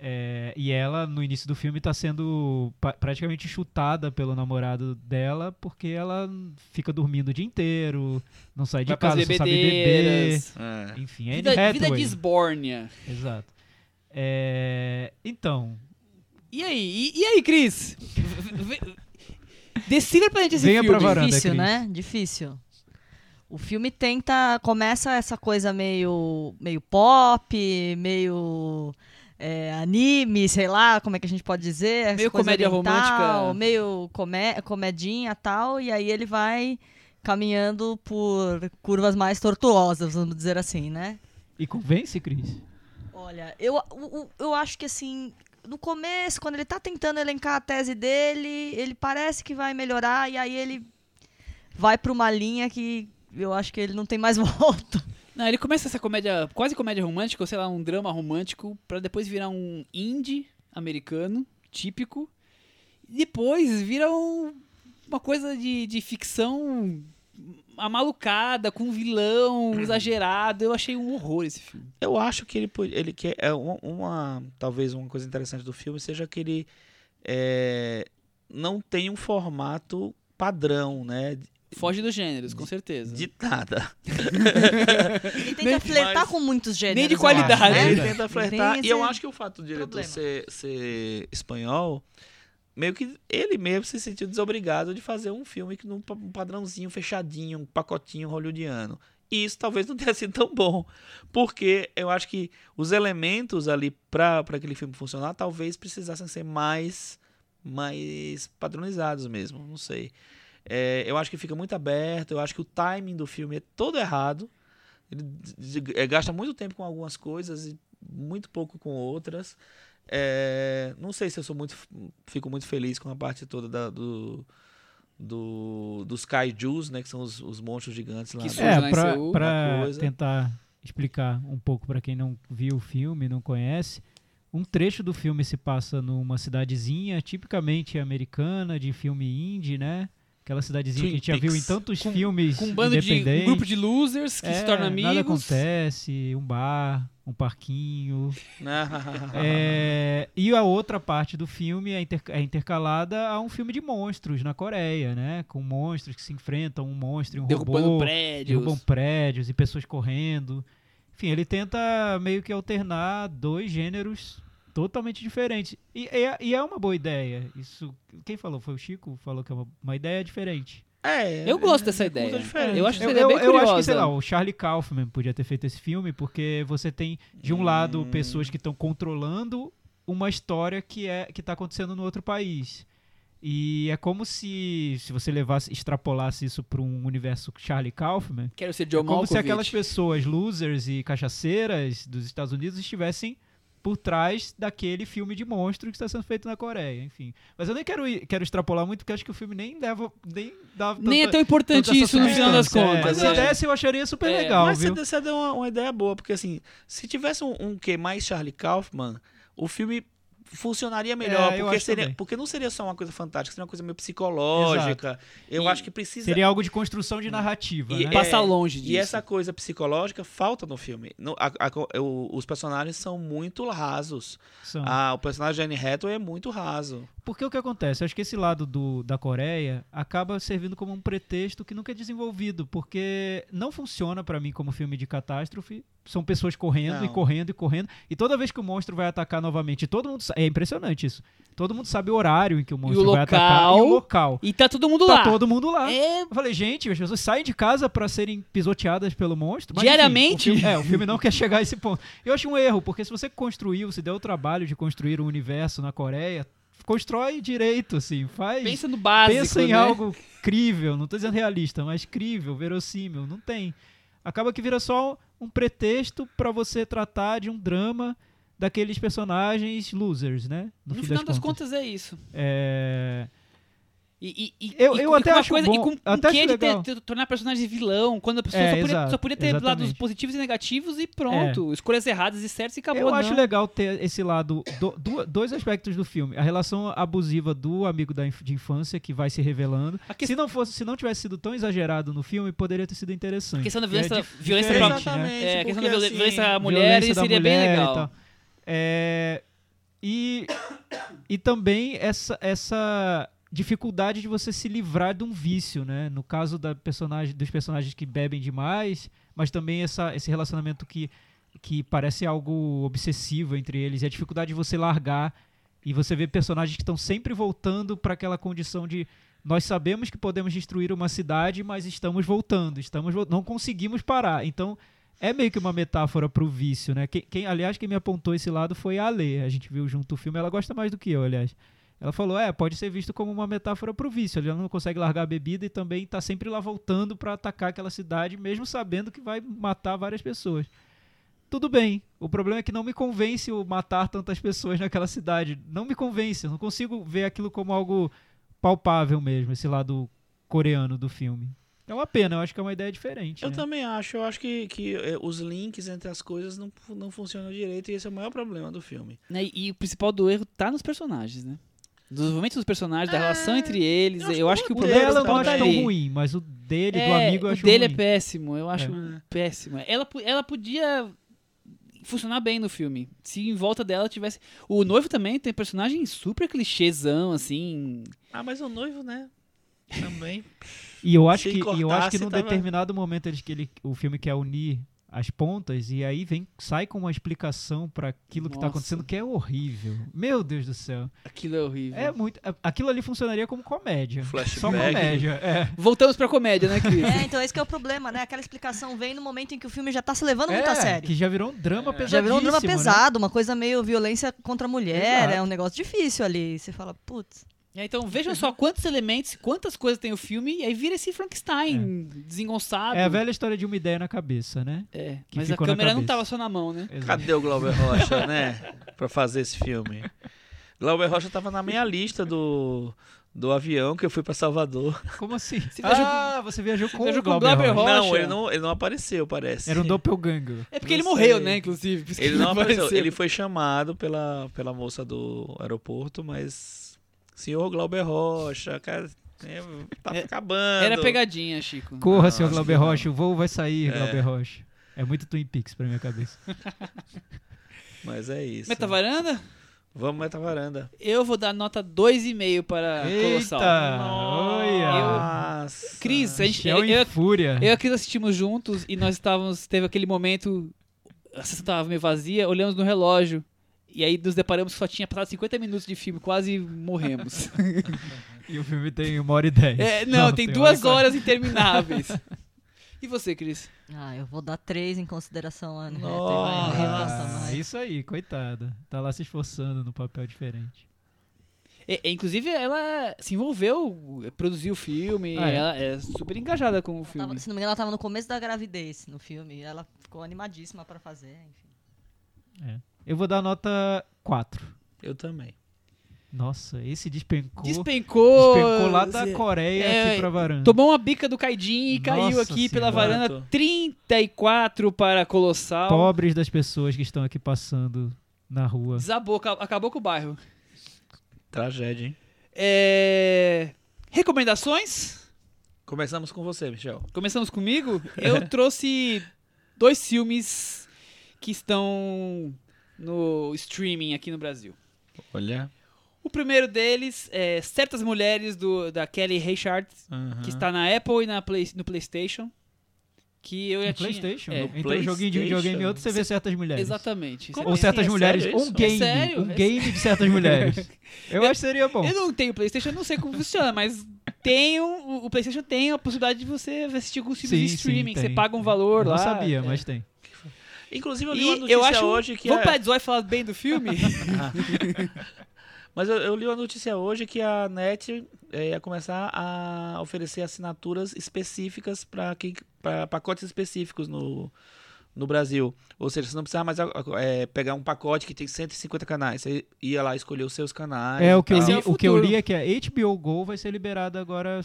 É, e ela, no início do filme, tá sendo pa- praticamente chutada pelo namorado dela porque ela fica dormindo o dia inteiro, não sai de casa, só sabe beber. bebedeiras. É. Enfim, é Vida, vida de esbórnia. Exato. É, então, E aí? E, e aí, Cris? Decida pra gente esse Venha filme. pra varanda. Difícil, Cris. né? Difícil. O filme tenta. Começa essa coisa meio. meio pop, meio. é, anime, sei lá, como é que a gente pode dizer? essa Meio coisa comédia oriental, romântica. Meio comé comedinha tal, e aí ele vai caminhando por curvas mais tortuosas, vamos dizer assim, né? e convence, Cris? Olha, eu, o- eu acho que assim, no começo, quando ele tá tentando elencar a tese dele, ele parece que vai melhorar, e aí ele vai pra uma linha que eu acho que ele não tem mais volta. Não, ele começa essa comédia, quase comédia romântica, ou sei lá, um drama romântico, pra depois virar um indie americano, típico. E depois vira um- uma coisa de, de ficção amalucada, com vilão exagerado. Eu achei um horror esse filme. Eu acho que ele ele quer é uma, uma- talvez uma coisa interessante do filme seja que ele é, não tem um formato padrão, né? Foge dos gêneros, com certeza. De nada. Ele tenta flertar mas- com muitos gêneros. nem de eu qualidade. acho, né? Ele tenta flertar. E eu acho que o fato do diretor ser, ser espanhol, meio que ele mesmo se sentiu desobrigado de fazer um filme que num pa- um padrãozinho fechadinho, um pacotinho hollywoodiano. E isso talvez não tenha sido tão bom. Porque eu acho que os elementos ali para aquele filme funcionar talvez precisassem ser mais, mais padronizados mesmo. Não sei. É, eu acho que fica muito aberto. Eu acho que o timing do filme é todo errado. Ele gasta muito tempo com algumas coisas e muito pouco com outras. É, não sei se eu sou muito, fico muito feliz com a parte toda da- do, do, dos kaijus, né, que são os, os monstros gigantes lá. Que lá É, em pra, Seul, pra tentar explicar um pouco pra quem não viu o filme, não conhece, um trecho do filme se passa numa cidadezinha tipicamente americana, de filme indie, né? Aquela cidadezinha Twin que a gente já viu em Peaks. tantos Com- filmes Com um bando de. Um grupo de losers que se É, tornam amigos. Nada acontece, um bar, um parquinho. É, e a outra parte do filme é, inter- é intercalada a um filme de monstros na Coreia, né? Com monstros que se enfrentam, um monstro e um Derrubando robô. prédios. Derrubam prédios e pessoas correndo. Enfim, ele tenta meio que alternar dois gêneros totalmente diferentes. E, e é- e é uma boa ideia. Isso. Quem falou? Foi o Chico? Falou que é uma, uma ideia diferente. É, Eu gosto dessa é ideia. Eu acho que Eu, seria eu, bem eu acho que, curiosa. sei lá, o Charlie Kaufman podia ter feito esse filme, porque você tem, de um lado, Hum. pessoas que estão controlando uma história que é que está acontecendo no outro país. E é como se, se você levasse, extrapolasse isso para um universo Charlie Kaufman, Quero ser Joe é como se Malkovich. aquelas pessoas losers e cachaceiras dos Estados Unidos estivessem por trás daquele filme de monstro que está sendo feito na Coreia, enfim. Mas eu nem quero, ir- quero extrapolar muito, porque acho que o filme nem leva, nem dá Nem é tanta- tão importante isso no final das é. contas. Mas é. se desse, eu acharia super É, legal, Mas viu? você, você deu uma, uma ideia boa, porque assim, se tivesse um, um que mais Charlie Kaufman, o filme funcionaria melhor, É, eu porque, acho seria, porque não seria só uma coisa fantástica, seria uma coisa meio psicológica. Eu E acho que precisa. Seria algo de construção de narrativa, E né? é- Passa longe disso. E essa coisa psicológica falta no filme. No- a- a- o- os personagens são muito rasos. São. Ah, o personagem de Anne Hathaway é muito raso. Porque o que acontece? Eu acho que esse lado do, da Coreia acaba servindo como um pretexto que nunca é desenvolvido, porque não funciona pra mim como filme de catástrofe. São pessoas correndo Não. e correndo e correndo, e toda vez que o monstro vai atacar novamente, todo mundo sa- é impressionante isso. Todo mundo sabe o horário em que o monstro vai atacar e o local. local. E tá todo mundo Tá lá. todo mundo lá. É, Eu falei, gente, as pessoas saem de casa pra serem pisoteadas pelo monstro. Mas, Diariamente? Enfim, o filme, é, o filme não quer chegar a esse ponto. Eu acho um erro, porque se você construiu, se deu o trabalho de construir um universo na Coreia, constrói direito, assim, faz. pensa no básico, pensa em né? algo crível, não tô dizendo realista, mas crível, verossímil. Não tem. Acaba que vira só um pretexto pra você tratar de um drama daqueles personagens losers, né? No, fim final das contas. é isso. É... E, e, e- Eu- e eu e até acho coisa, bom, e com até um quê de ter- ter- tornar personagens vilão, quando a pessoa É, só, podia, exato, só podia ter lados exatamente. positivos e negativos e pronto. Escolhas erradas e certas e acabou. Eu não. acho legal ter esse lado, do- do- dois aspectos do filme. A relação abusiva do amigo da inf- de infância, que vai se revelando. Que- Se não fosse, se não tivesse sido tão exagerado no filme, poderia ter sido interessante. A questão da é violência, dif- violência diferente, pra- né? É, a questão da assim, violência à mulher Violência seria bem mulher e legal. tal. É, e, e também essa, essa dificuldade de você se livrar de um vício, né? No caso da personagem, dos personagens que bebem demais, mas também essa, esse relacionamento que, que parece algo obsessivo entre eles, e a dificuldade de você largar e você vê personagens que estão sempre voltando para aquela condição de nós sabemos que podemos destruir uma cidade, mas estamos voltando, estamos vol- não conseguimos parar. Então é meio que uma metáfora pro vício, né? Quem, quem- aliás, quem me apontou esse lado foi a Ale. A gente viu junto o filme, ela gosta mais do que eu, aliás. Ela falou, é, pode ser visto como uma metáfora pro vício. Ele não consegue largar a bebida e também tá sempre lá voltando para atacar aquela cidade, mesmo sabendo que vai matar várias pessoas. Tudo bem. O problema é que não me convence o matar tantas pessoas naquela cidade. Não me convence. Eu não consigo ver aquilo como algo palpável mesmo, esse lado coreano do filme. É uma pena, eu acho que é uma ideia diferente. Eu né? também acho. Eu acho que, que eh, os links entre as coisas não, não funcionam direito e esse é o maior problema do filme. Né, E, e o principal do erro tá nos personagens, né? Do desenvolvimento dos personagens, da É, relação entre eles. eu acho Eu que acho que o o O problema dela eu não acho tão ruim, mas o dele, do É, amigo, eu o acho dele ruim. é péssimo, eu acho É. péssimo. Ela, ela podia funcionar bem no filme. Se em volta dela tivesse. O noivo também tem personagem super clichêzão, assim. Ah, mas o noivo, né? Também. E eu acho Se que, eu acho que num tava- determinado momento eles, que ele, o filme quer unir as pontas e aí vem sai com uma explicação pra aquilo que tá Nossa. acontecendo que é horrível. Meu Deus do céu. Aquilo é horrível. É muito, aquilo ali funcionaria como comédia. Flashback. Só comédia, é. Voltamos pra comédia, né, Cris? É, então esse que é o problema, né? Aquela explicação vem no momento em que o filme já tá se levando muito É, a sério. Que já virou um drama pesadíssimo. Já virou um drama né? pesado, uma coisa meio violência contra a mulher, Exato. é um negócio difícil ali. Você fala, putz. É, então vejam só quantos elementos, quantas coisas tem o filme, e aí vira esse Frankenstein desengonçado. É a velha história de uma ideia na cabeça, né? É, que mas a câmera não tava só na mão, né? Exato. Cadê o Glauber Rocha, né? Pra fazer esse filme. Glauber Rocha tava na minha lista do, do avião que eu fui pra Salvador. Como assim? Você viajou ah, você viajou com viajou o com o Glauber Rocha. Rocha. Não, ele não, ele não apareceu, parece. Era um doppelganger. É porque ele Não morreu, sei. né, inclusive. Ele não apareceu. apareceu. Ele foi chamado pela, pela moça do aeroporto, mas. Senhor Glauber Rocha, cara. é, tá É, acabando. Era pegadinha, Chico. Corra, Não, seu acho Glauber. Rocha, o voo vai sair, É. Glauber Rocha. É muito Twin Peaks pra minha cabeça. Mas é isso. Metavaranda? Vamos Meta Varanda. Eu vou dar nota 2,5 para Colossal. Eita! Olha! Nossa. Cris, a gente, eu, em eu, fúria. eu e a Cris assistimos juntos e nós estávamos. Teve aquele momento. A sessão estava meio vazia, olhamos no relógio. E aí nos deparamos que só tinha passado 50 minutos de filme, quase morremos. E o filme tem uma hora e dez. É, não, tem uma duas e quarenta. horas intermináveis. E você, Cris? Ah, eu vou dar três em consideração a Anne Hathaway, Ah, isso aí, coitada. Tá lá se esforçando no papel diferente. É, é, inclusive, ela se envolveu, produziu o filme, Ah, é? ela é super engajada com o filme. Tava- se não me engano, ela tava no começo da gravidez no filme. E ela ficou animadíssima pra fazer, enfim. Eu vou dar nota 4. Eu também. Nossa, esse despencou. Despencou. despencou lá da Coreia É, aqui pra varanda. Tomou uma bica do Caidin e caiu Nossa aqui pela Senhora. varanda 34 para Colossal. Pobres das pessoas que estão aqui passando na rua. Desabou, aca- acabou com o bairro. Tragédia, hein? É, Recomendações? Começamos com você, Michel. Começamos comigo. Eu trouxe dois filmes que estão no streaming aqui no Brasil. Olha. O primeiro deles é Certas Mulheres, do, da Kelly Reichardt, Aham. que está na Apple e na Play- no PlayStation. Que eu já No tinha... Playstation? É, No Entre um joguinho de videogame e PlayStation? outro, você vê certas mulheres. Exatamente. Como Ou assim? certas É mulheres, um isso? game. É um é game de certas mulheres. Eu acho que seria bom. Eu não tenho Playstation, eu não sei como funciona, mas tem um- o Playstation tem a possibilidade de você assistir alguns filmes Sim, de sim, streaming, que você paga um valor Eu lá. não sabia, é. mas tem. Inclusive, eu li uma E notícia eu acho. hoje que. Vamos é- pra falar bem do filme? Mas eu, eu li uma notícia hoje que a NET eh, ia começar a oferecer assinaturas específicas para quem para pacotes específicos no, no Brasil. Ou seja, você não precisava mais eh, pegar um pacote que tem 150 canais. Você ia lá escolher os seus canais. É, o que, eu li, é o o que eu li é que a HBO Go vai ser liberada agora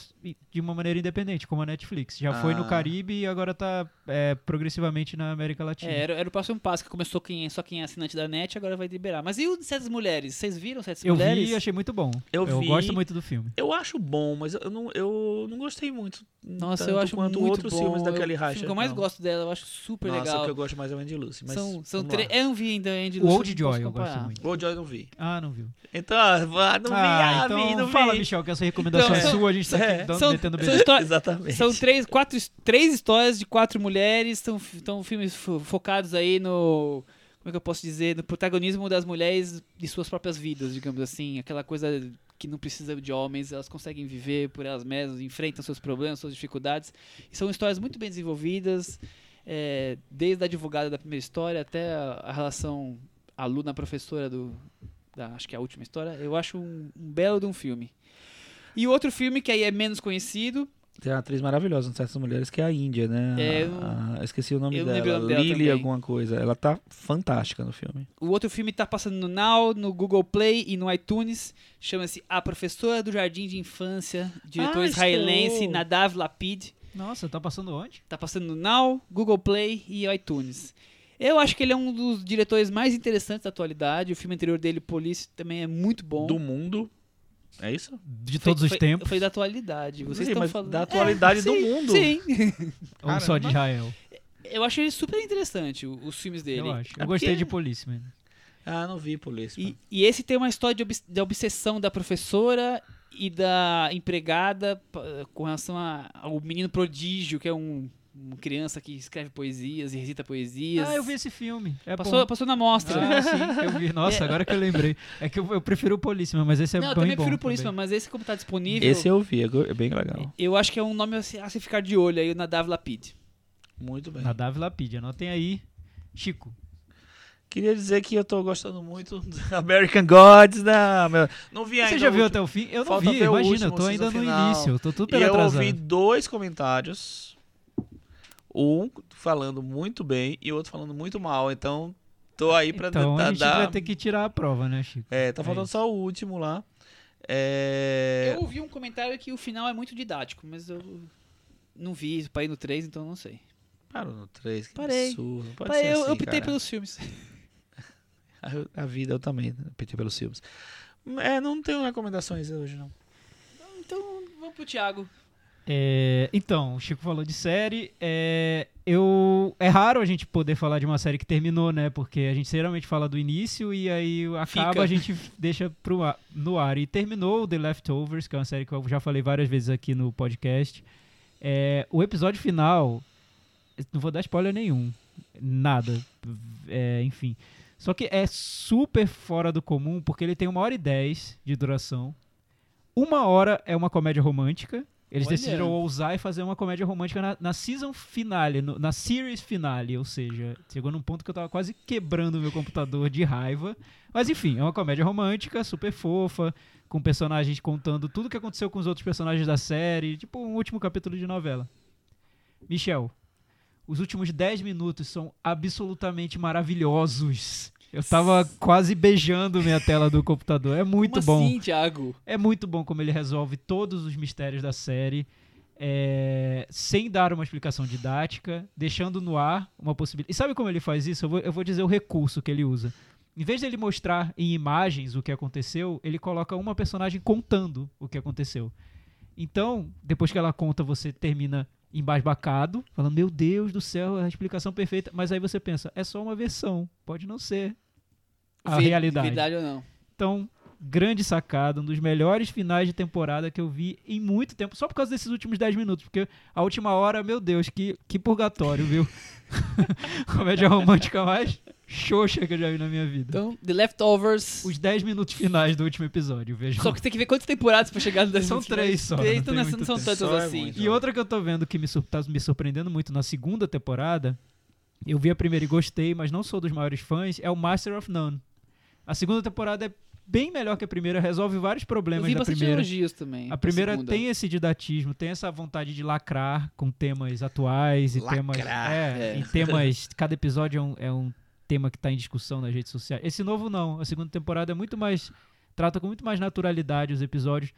de uma maneira independente, como a Netflix. Já foi no Ah. Caribe e agora tá é, progressivamente na América Latina. É, era, era o próximo passo que começou quem, só quem é assinante da net, agora vai liberar. Mas e o de Certas Mulheres? Vocês viram Certas eu Mulheres? vi e achei muito bom. Eu vi. gosto muito do filme. Eu acho bom, mas eu não, eu não gostei muito. Nossa, tanto eu acho quanto muito outros bom. filmes da Eu- Kelly O filme Reichardt. que eu mais não. gosto dela, eu acho super Nossa, legal. O que eu gosto mais é o Andy Lucy. Mas são são três. Eu não vi ainda Andy O Lucy, Old não posso Joy eu gosto muito. O Joy eu não vi. Ah, não viu. Então, ah, não vi, ah, ah, então vi, não fala, vi. Michel, que essa recomendação Então, é sua, a gente tá aqui é, dando- são- metendo são beijo. histó- Exatamente. São três, quatro, três histórias de quatro mulheres, são, são filmes fo- focados aí no. Como é que eu posso dizer? No protagonismo das mulheres de suas próprias vidas, digamos assim. Aquela coisa que não precisa de homens, elas conseguem viver por elas mesmas, enfrentam seus problemas, suas dificuldades. E são histórias muito bem desenvolvidas, é, desde a advogada da primeira história até a, a relação aluna-professora do. Da, acho que é a última história. Eu acho um, um belo de um filme. E outro filme que aí é menos conhecido, Tem uma atriz maravilhosa em certas mulheres que é a Índia, né? É, A- eu a- eu esqueci o nome eu lembro dela. dela Lily também. alguma coisa. Ela tá fantástica no filme. O outro filme tá passando no Now, no Google Play e no iTunes. Chama-se A Professora do Jardim de Infância, diretor Ah, israelense estou. Nadav Lapid. Nossa, tá passando onde? Tá passando no Now, Google Play e iTunes. Eu acho que ele é um dos diretores mais interessantes da atualidade. O filme anterior dele, Police, também é muito bom. Do mundo. É isso? De Foi- todos os foi- tempos? Foi da atualidade. Vocês Sim, estão mas falando. da atualidade É, do sim, mundo. Sim. Ou só de Israel? Eu acho ele super interessante, os filmes dele. Eu acho. É Eu gostei porque- de Policeman. Ah, não vi polícia. E, e esse tem uma história de, obs- de obsessão da professora e da empregada com relação a- ao menino prodígio, que é um, uma criança que escreve poesias e recita poesias. Ah, eu vi esse filme. É Passou, bom. passou na mostra. Ah, sim, eu vi. Nossa, É. agora que eu lembrei. É que eu, eu prefiro o Policeman, mas esse é Não, eu bem também bom. prefiro por isso, também. mas esse como tá disponível, Esse eu vi, é é bem legal. eu acho que é um nome a se, a se ficar de olho aí, o Nadav Lapid. Muito bem. Nadav Lapid, anotem aí. Chico. Queria dizer que eu tô gostando muito do American Gods, né? meu? Não vi ainda. Você já viu último. até o fim? Eu não Falta vi, imagina, último, eu tô ainda no final. início. Eu tô tudo E pela eu atrasado. ouvi dois comentários. Um falando muito bem e outro falando muito mal. Então, tô aí pra Então tentar a gente dar. vai ter que tirar a prova, né, Chico? É, tá É faltando isso. só o último lá. É... Eu ouvi um comentário que o final é muito didático, mas eu não vi, parei no 3, então não sei. Parou no 3, que Parei. absurdo. Pode Parei, ser eu, eu assim, optei cara. pelos filmes. A, a vida eu também né? optei pelos filmes. É, não tenho recomendações hoje, não. Então vamos pro Thiago. É, então, o Chico falou de série. É, eu, é raro a gente poder falar de uma série que terminou, né? Porque a gente geralmente fala do início e aí acaba, Fica. a gente deixa pro ar- no ar. E terminou o The Leftovers, que é uma série que eu já falei várias vezes aqui no podcast. É, o episódio final, não vou dar spoiler nenhum, nada. É, enfim. Só que é super fora do comum, porque ele tem uma hora e dez de duração. Uma hora é uma comédia romântica. Eles Olha. decidiram ousar e fazer uma comédia romântica na, na season finale, no- na series finale, ou seja, chegou num ponto que eu tava quase quebrando o meu computador de raiva. Mas enfim, é uma comédia romântica, super fofa, com personagens contando tudo que aconteceu com os outros personagens da série, tipo um último capítulo de novela. Michel, os últimos 10 minutos são absolutamente maravilhosos. Eu tava quase beijando minha tela do computador. É muito Como bom. assim, Thiago? É muito bom como ele resolve todos os mistérios da série, é, sem dar uma explicação didática, deixando no ar uma possibilidade. E sabe como ele faz isso? Eu vou, eu vou dizer o recurso que ele usa. em vez de ele mostrar em imagens o que aconteceu, ele coloca uma personagem contando o que aconteceu. Então, depois que ela conta, você termina embasbacado, falando, meu Deus do céu, a explicação perfeita. Mas aí você pensa, é só uma versão, pode não ser a realidade. Verdade ou não. Então, grande sacada, um dos melhores finais de temporada que eu vi em muito tempo, só por causa desses últimos 10 minutos, porque a última hora, meu Deus, que, que purgatório, viu? Comédia romântica mais xoxa que eu já vi na minha vida. Então, The Leftovers. Os 10 minutos finais do último episódio, veja. Só que você tem que ver quantas temporadas pra chegar no 10 São três só, Três, não Então não, muito são tempo. tantas é assim. muito. E outra que eu tô vendo que me sur- tá me surpreendendo muito na segunda temporada, eu vi a primeira e gostei, mas não sou dos maiores fãs, é o Master of None. A segunda temporada é bem melhor que a primeira, resolve vários problemas da primeira. elogios também. A primeira segunda. tem esse didatismo, tem essa vontade de lacrar com temas atuais e temas. Lacrar. É, É. e temas. Cada episódio é um, é um tema que está em discussão nas redes sociais. Esse novo não. A segunda temporada é muito mais. Trata com muito mais naturalidade os episódios.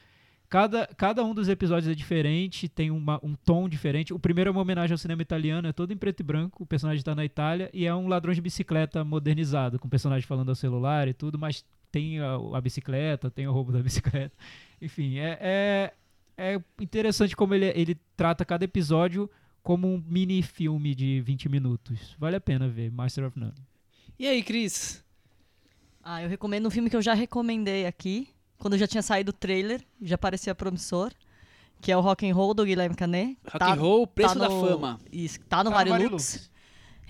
Cada, cada um dos episódios é diferente, tem uma- um tom diferente. O primeiro é uma homenagem ao cinema italiano, é todo em preto e branco. O personagem está na Itália e é um ladrão de bicicleta modernizado, com o personagem falando ao celular e tudo, mas tem a, a bicicleta, tem o roubo da bicicleta. Enfim, é, é, é interessante como ele, ele trata cada episódio como um mini filme de 20 minutos. Vale a pena ver, Master of None. E aí, Cris? Ah, eu recomendo um filme que eu já recomendei aqui, quando já tinha saído o trailer, já parecia promissor, que é o Rock and Roll do Guilherme Canet. Rock and Roll, Preço da no- Fama. Isso, tá no Tá no Varilux.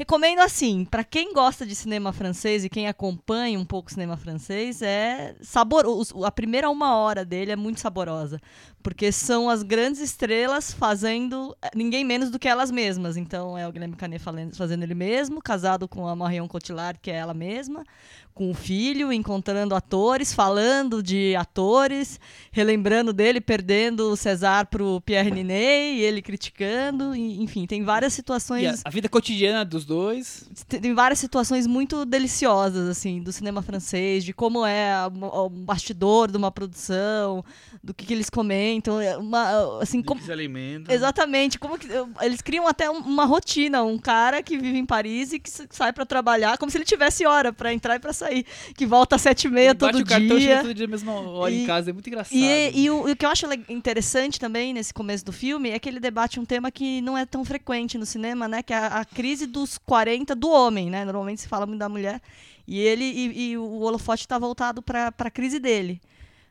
Recomendo assim, pra quem gosta de cinema francês e quem acompanha um pouco o cinema francês, é saboroso. A primeira uma hora dele é muito saborosa, porque são as grandes estrelas fazendo eh, ninguém menos do que elas mesmas. Então é o Guilherme Canet fazendo ele mesmo, casado com a Marion Cotillard, que é ela mesma, com o filho, encontrando atores, falando de atores, relembrando dele, perdendo o César pro Pierre Ninet, e ele criticando, e- enfim, tem várias situações a vida cotidiana dos dois. tem várias situações muito deliciosas, assim, do cinema francês, de como é o bastidor de uma produção, do que, que eles comentam, é uma, assim, como... que se alimenta. Exatamente, como que eles criam até um- uma rotina, um cara que vive em Paris e que sai pra trabalhar, como se ele tivesse hora pra entrar e pra sair, que volta às sete e meia Bate todo o cartão chega dia. todo dia mesmo hora em E- casa. É muito engraçado. E, e o, e o que eu acho interessante também nesse começo do filme é que ele debate um tema que não é tão frequente no cinema, né? Que é a, a crise dos 40 do homem, né? Normalmente se fala muito da mulher. E ele e, e o holofote está voltado para a crise dele.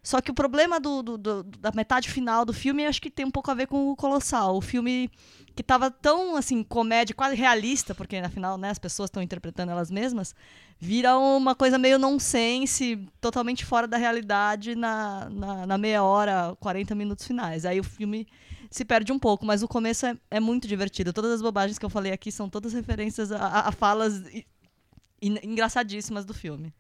Só que o problema do, do- do- da metade final do filme acho que tem um pouco a ver com o Colossal. O filme que estava tão, assim, comédia, quase realista, porque afinal, né, as pessoas estão interpretando elas mesmas, vira uma coisa meio nonsense, totalmente fora da realidade na, na, na meia hora, 40 minutos finais. Aí o filme se perde um pouco, mas o começo é, é muito divertido. Todas as bobagens que eu falei aqui são todas referências a, a- a falas engraçadíssimas do filme.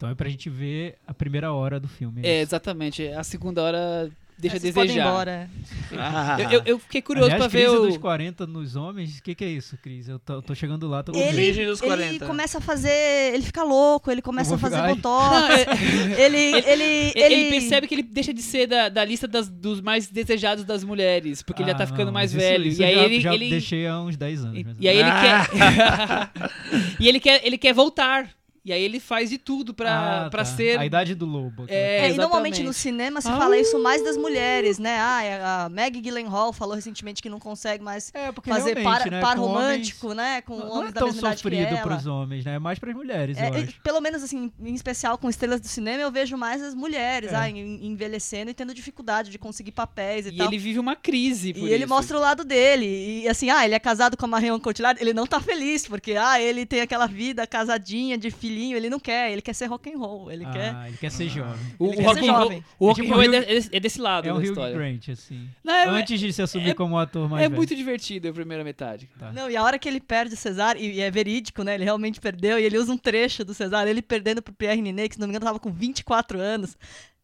Então é pra gente ver a primeira hora do filme. É, exatamente. A segunda hora deixa a Vocês podem ir desejar. embora. Ah, Eu, eu- eu fiquei curioso Aliás, pra ver crise o... dos 40 nos homens, o que, que é isso, Cris? Eu tô, tô chegando lá, tô com Ele. Virgem dos ele 40. começa a fazer. Ele fica louco, ele começa a fazer ficar- botox. Não, é- ele, ele, Ele, ele, percebe que ele deixa de ser da, da lista das- dos mais desejados das mulheres, porque ele já tá Ah, ficando não, mais isso- velho. isso e aí eu já, ele, já ele deixei há uns 10 anos. e, e aí ele Ah. quer e ele quer ele quer voltar. E aí ele faz de tudo pra, Ah, pra tá. ser A idade do lobo. É, É, e normalmente no cinema se Ah. fala isso mais das mulheres, né? Ah, a Meg Gyllenhaal falou recentemente que não consegue mais É, porque fazer par, né, par com romântico, né? Com Homens, não, não homens é da tão mesma idade que sofrido pros homens, né? É mais pras mulheres, É, eu é, acho. pelo menos assim, em especial com estrelas do cinema, eu vejo mais as mulheres, É. ah, en- envelhecendo e tendo dificuldade de conseguir papéis e, e tal. ele vive uma crise por E ele isso. mostra o lado dele. E assim, ah, ele é casado com a Marion Cotillard, ele não tá feliz, porque ah, ele tem aquela vida casadinha de filhinho, ele não quer, ele quer ser rock and roll, ele ah, quer. ele quer ser jovem. o, ele o quer Rock ser jovem. o Rock É and tipo Roll é, de- é desse lado É da Hugh história. Grant, assim. Não, é, Antes de se assumir é- como ator mais é velho. muito divertido a primeira metade. Tá. Não, e a hora que ele perde o Cesar, e, e é verídico, né? Ele realmente perdeu, e ele usa um trecho do Cesar, ele perdendo pro Pierre Ninet, que se não me engano tava com 24 anos.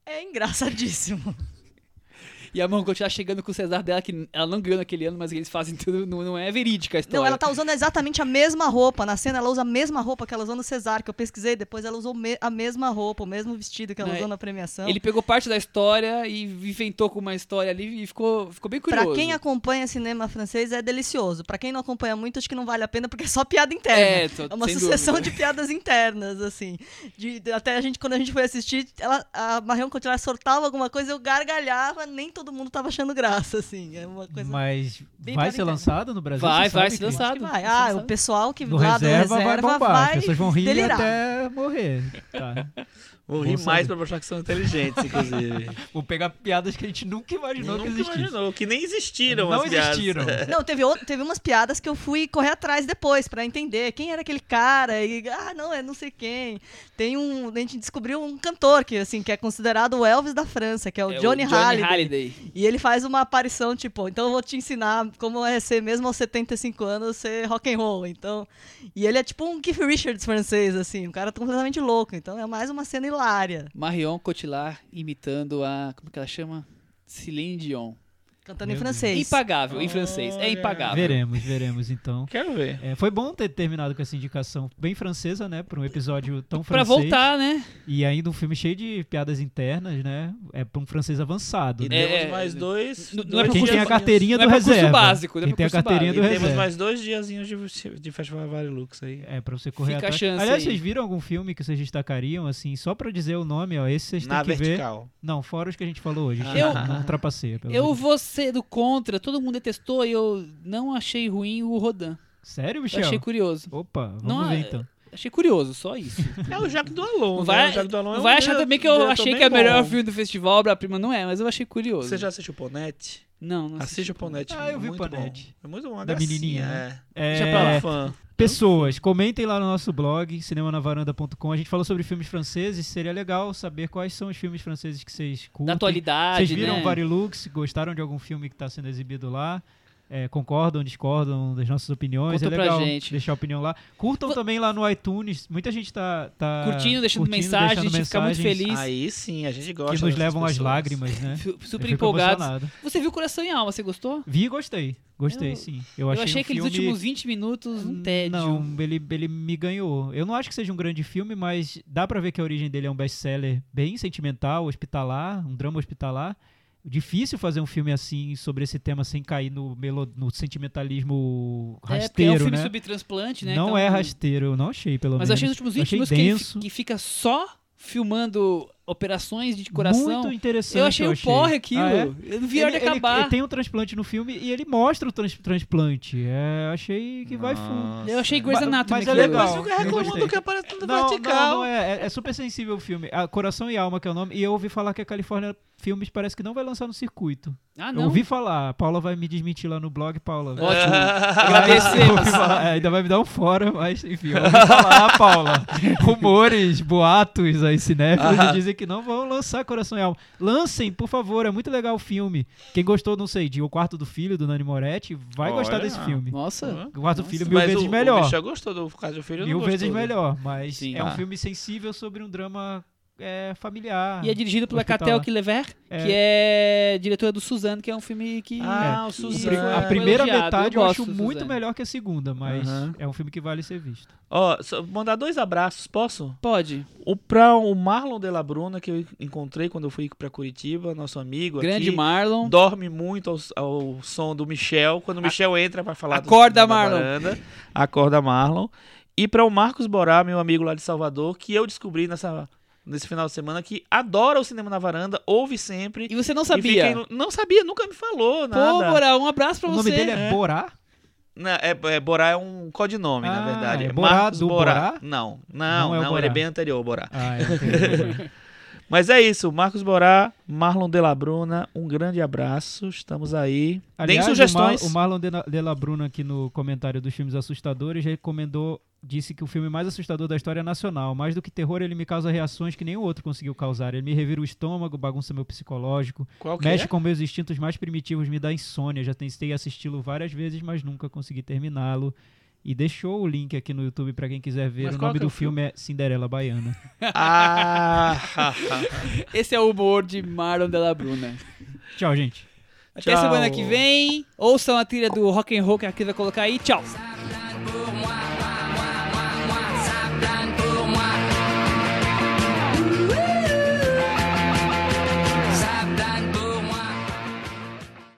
É engraçadíssimo. E a Marion Cotillard chegando com o Cesar dela, que ela não ganhou naquele ano, mas eles fazem tudo, não, não é verídica a história. Não, ela tá usando exatamente a mesma roupa. Na cena, ela usa a mesma roupa que ela usou no Cesar, que eu pesquisei. Depois ela usou me- a mesma roupa, o mesmo vestido que ela Não, usou na premiação. Ele pegou parte da história e inventou com uma história ali e ficou, ficou bem curioso. Pra quem acompanha cinema francês é delicioso. Pra quem não acompanha muito, acho que não vale a pena porque é só piada interna. É, tô- É uma sucessão dúvida. de piadas internas, assim. De- até a gente, quando a gente foi assistir, ela, a Marion Cotillard soltava alguma coisa, eu gargalhava, nem todo mundo tava achando graça, assim. É uma coisa. Mas bem vai ser lançado no Brasil? Vai, vai ser Cris? lançado. vai. Vai Ah, o pessoal que No lá reserva, do reserva vai bombar. As pessoas vão rir delirar. até morrer. Tá. Vou rir mais saber. pra mostrar que são inteligentes, inclusive. Vou pegar piadas que a gente nunca imaginou Nunca que existissem. imaginou, que nem existiram Não as piadas. existiram. Não, teve, outro- teve umas piadas que eu fui correr atrás depois pra entender quem era aquele cara e ah, não, é não sei quem. Tem um, a gente descobriu um cantor que assim, que é considerado o Elvis da França, que é o É Johnny, Halliday. Halliday. E ele faz uma aparição tipo, então eu vou te ensinar como é ser mesmo aos 75 anos ser rock and roll. Então, e ele é tipo um Keith Richards francês assim, um cara completamente louco. Então é mais uma cena hilária, Marion Cotillard imitando a. Como que ela chama? Celine Dion. Cantando Meu em Deus. francês. Impagável, em francês. É impagável. Veremos, veremos então. Quero ver. É, foi bom ter terminado com essa indicação bem francesa, né? Pra um episódio tão Pra francês. voltar, né? E ainda um filme cheio de piadas internas, né? É pra um francês avançado. E né? É, temos é, mais é, dois. não- não dois é pra Quem tem a carteirinha Não é do pra reserva. básico, não é Quem pra tem a carteirinha do E básico. temos reserva. mais dois diazinhos de, de Festival Varilux aí. É, pra você correr Fica a atrás. chance Aliás, aí. vocês viram algum filme que vocês destacariam, assim, só pra dizer o nome, ó, esse vocês Na têm que ver. vertical. Não, fora os que a gente falou hoje. Eu- Não ultrapasseia. pelo Eu vou ser do contra, todo mundo detestou e eu não achei ruim o Rodan. Sério, Eu Michel? achei curioso. Opa, vamos Não, ver então. Achei curioso, só isso. É o Jacques Doalon, Não né? vai, o Jacques Doalon é não um vai achar também que eu achei que é o melhor filme do festival, obra-prima não é, mas eu achei curioso. Você já assistiu Ponete? Não, não Assiste o Ponete. Ah, eu vi muito Ponete. Bom. É muito bom. uma Da gracinha, menininha, né? É, É. Deixa pra lá, fã. Pessoas, comentem lá no nosso blog, cinemanavaranda.com. A gente falou sobre filmes franceses. Seria legal saber quais são os filmes franceses que vocês curtem. Da atualidade, Vocês viram né? Varilux? Gostaram de algum filme que está sendo exibido lá? É, concordam, discordam das nossas opiniões? Conta é pra legal gente. deixar a opinião lá. Curtam Vo- também lá no iTunes. Muita gente tá, tá Curtindo, deixando curtindo, mensagem, deixando a gente fica muito feliz. Aí sim, a gente gosta. Que nos levam às lágrimas, né? Super empolgados. Você viu Coração e Alma, você gostou? Vi e gostei. Gostei, Eu- sim. Eu Eu achei, achei um aqueles filme... últimos 20 minutos um tédio. Não, ele, ele me ganhou. Eu não acho que seja um grande filme, mas dá pra ver que a origem dele é um best-seller bem sentimental, hospitalar, um drama hospitalar. Difícil fazer um filme assim sobre esse tema sem cair no, melo, no sentimentalismo É, porque é um rasteiro, filme né? sobre transplante, né? Não Então- é rasteiro, eu não achei, pelo Mas menos. achei os últimos Eu 20 achei minutos que, ele que fica só filmando operações de coração. Muito interessante. eu achei o porre aquilo. Ah, é? Eu não vi Ele- ele- acabar. ele tem um transplante no filme e ele mostra o trans- transplante. É, achei que vai fundo. Nossa. Eu achei Grey's Mas- Anatomy mas é legal. Fica eu reclamando que aparece tudo Não, vertical. não, não é, é. é super sensível o filme. A Coração e Alma, que é o nome. E eu ouvi falar que a Califórnia Filmes parece que não vai lançar no circuito. Ah, Eu não. ouvi falar. A Paula vai me desmentir lá no blog, Paula. Ótimo. Eu Agradecemos. é, ainda vai me dar um fora, mas enfim, eu ouvi falar, Paula. Rumores, boatos aí, cinéfilos dizem que não vão lançar Coração e Alma. Lancem, por favor, é muito legal o filme. Quem gostou, não sei, de O Quarto do Filho, do Nani Moretti, vai Olha. gostar desse filme. Nossa. O Quarto do. Filho, mil Mas vezes o, melhor. O Michel gostou do caso do filho, Mil não vezes gostou, né? melhor, mas Sim. é um Ah. filme sensível sobre um drama é, familiar. E é dirigido pela. Catel Kilever, É. que é diretora do Suzanne, que é um filme que... Ah, É. o Suzano. A foi primeira elogiado, metade eu eu, acho do muito melhor que a segunda, mas Aham. é um filme que vale ser visto. Ó, só mandar dois abraços, posso? Pode. O pra o Marlon de la Bruna, que eu encontrei quando eu fui pra Curitiba, nosso amigo Grande aqui. Marlon. Dorme muito ao, ao som do Michel. Quando o Michel entra pra falar do Acorda, da Marlon. acorda Marlon. E para o Marcos Borá, meu amigo lá de Salvador, que eu descobri nessa, nesse final de semana, que adora o cinema na varanda, ouve sempre. E você não sabia? em- não sabia, nunca me falou Pô, nada. Bora, um abraço pra o você. nome dele é, É. Borá? Não, é, é, Borá é um codinome, na Ah, verdade. é É Borá Marcos do Borá. Borá? Não, Não não, é o não, Borá. ele é bem anterior ao Borá. Ah, é, entendi. Mas é isso, Marcos Borá, Marlon de la Bruna, um grande abraço, estamos aí. Aliás, Deem sugestões. O, Mar, o Marlon de, la Bruna aqui no comentário dos filmes assustadores recomendou, disse que o filme mais assustador da história é nacional. Mais do que terror, ele me causa reações que nenhum outro conseguiu causar. Ele me revira o estômago, bagunça meu psicológico, mexe é? com meus instintos mais primitivos, me dá insônia. Já tentei assisti-lo várias vezes, mas nunca consegui terminá-lo. E deixou o link aqui no YouTube pra quem quiser ver. Mas o nome é do o filme é Cinderela Baiana. Ah, Esse é o humor de Marlon Della Bruna. Tchau, gente. Até Tchau. semana que vem. Ouçam a trilha do rock and roll que a Cris vai colocar aí. Tchau.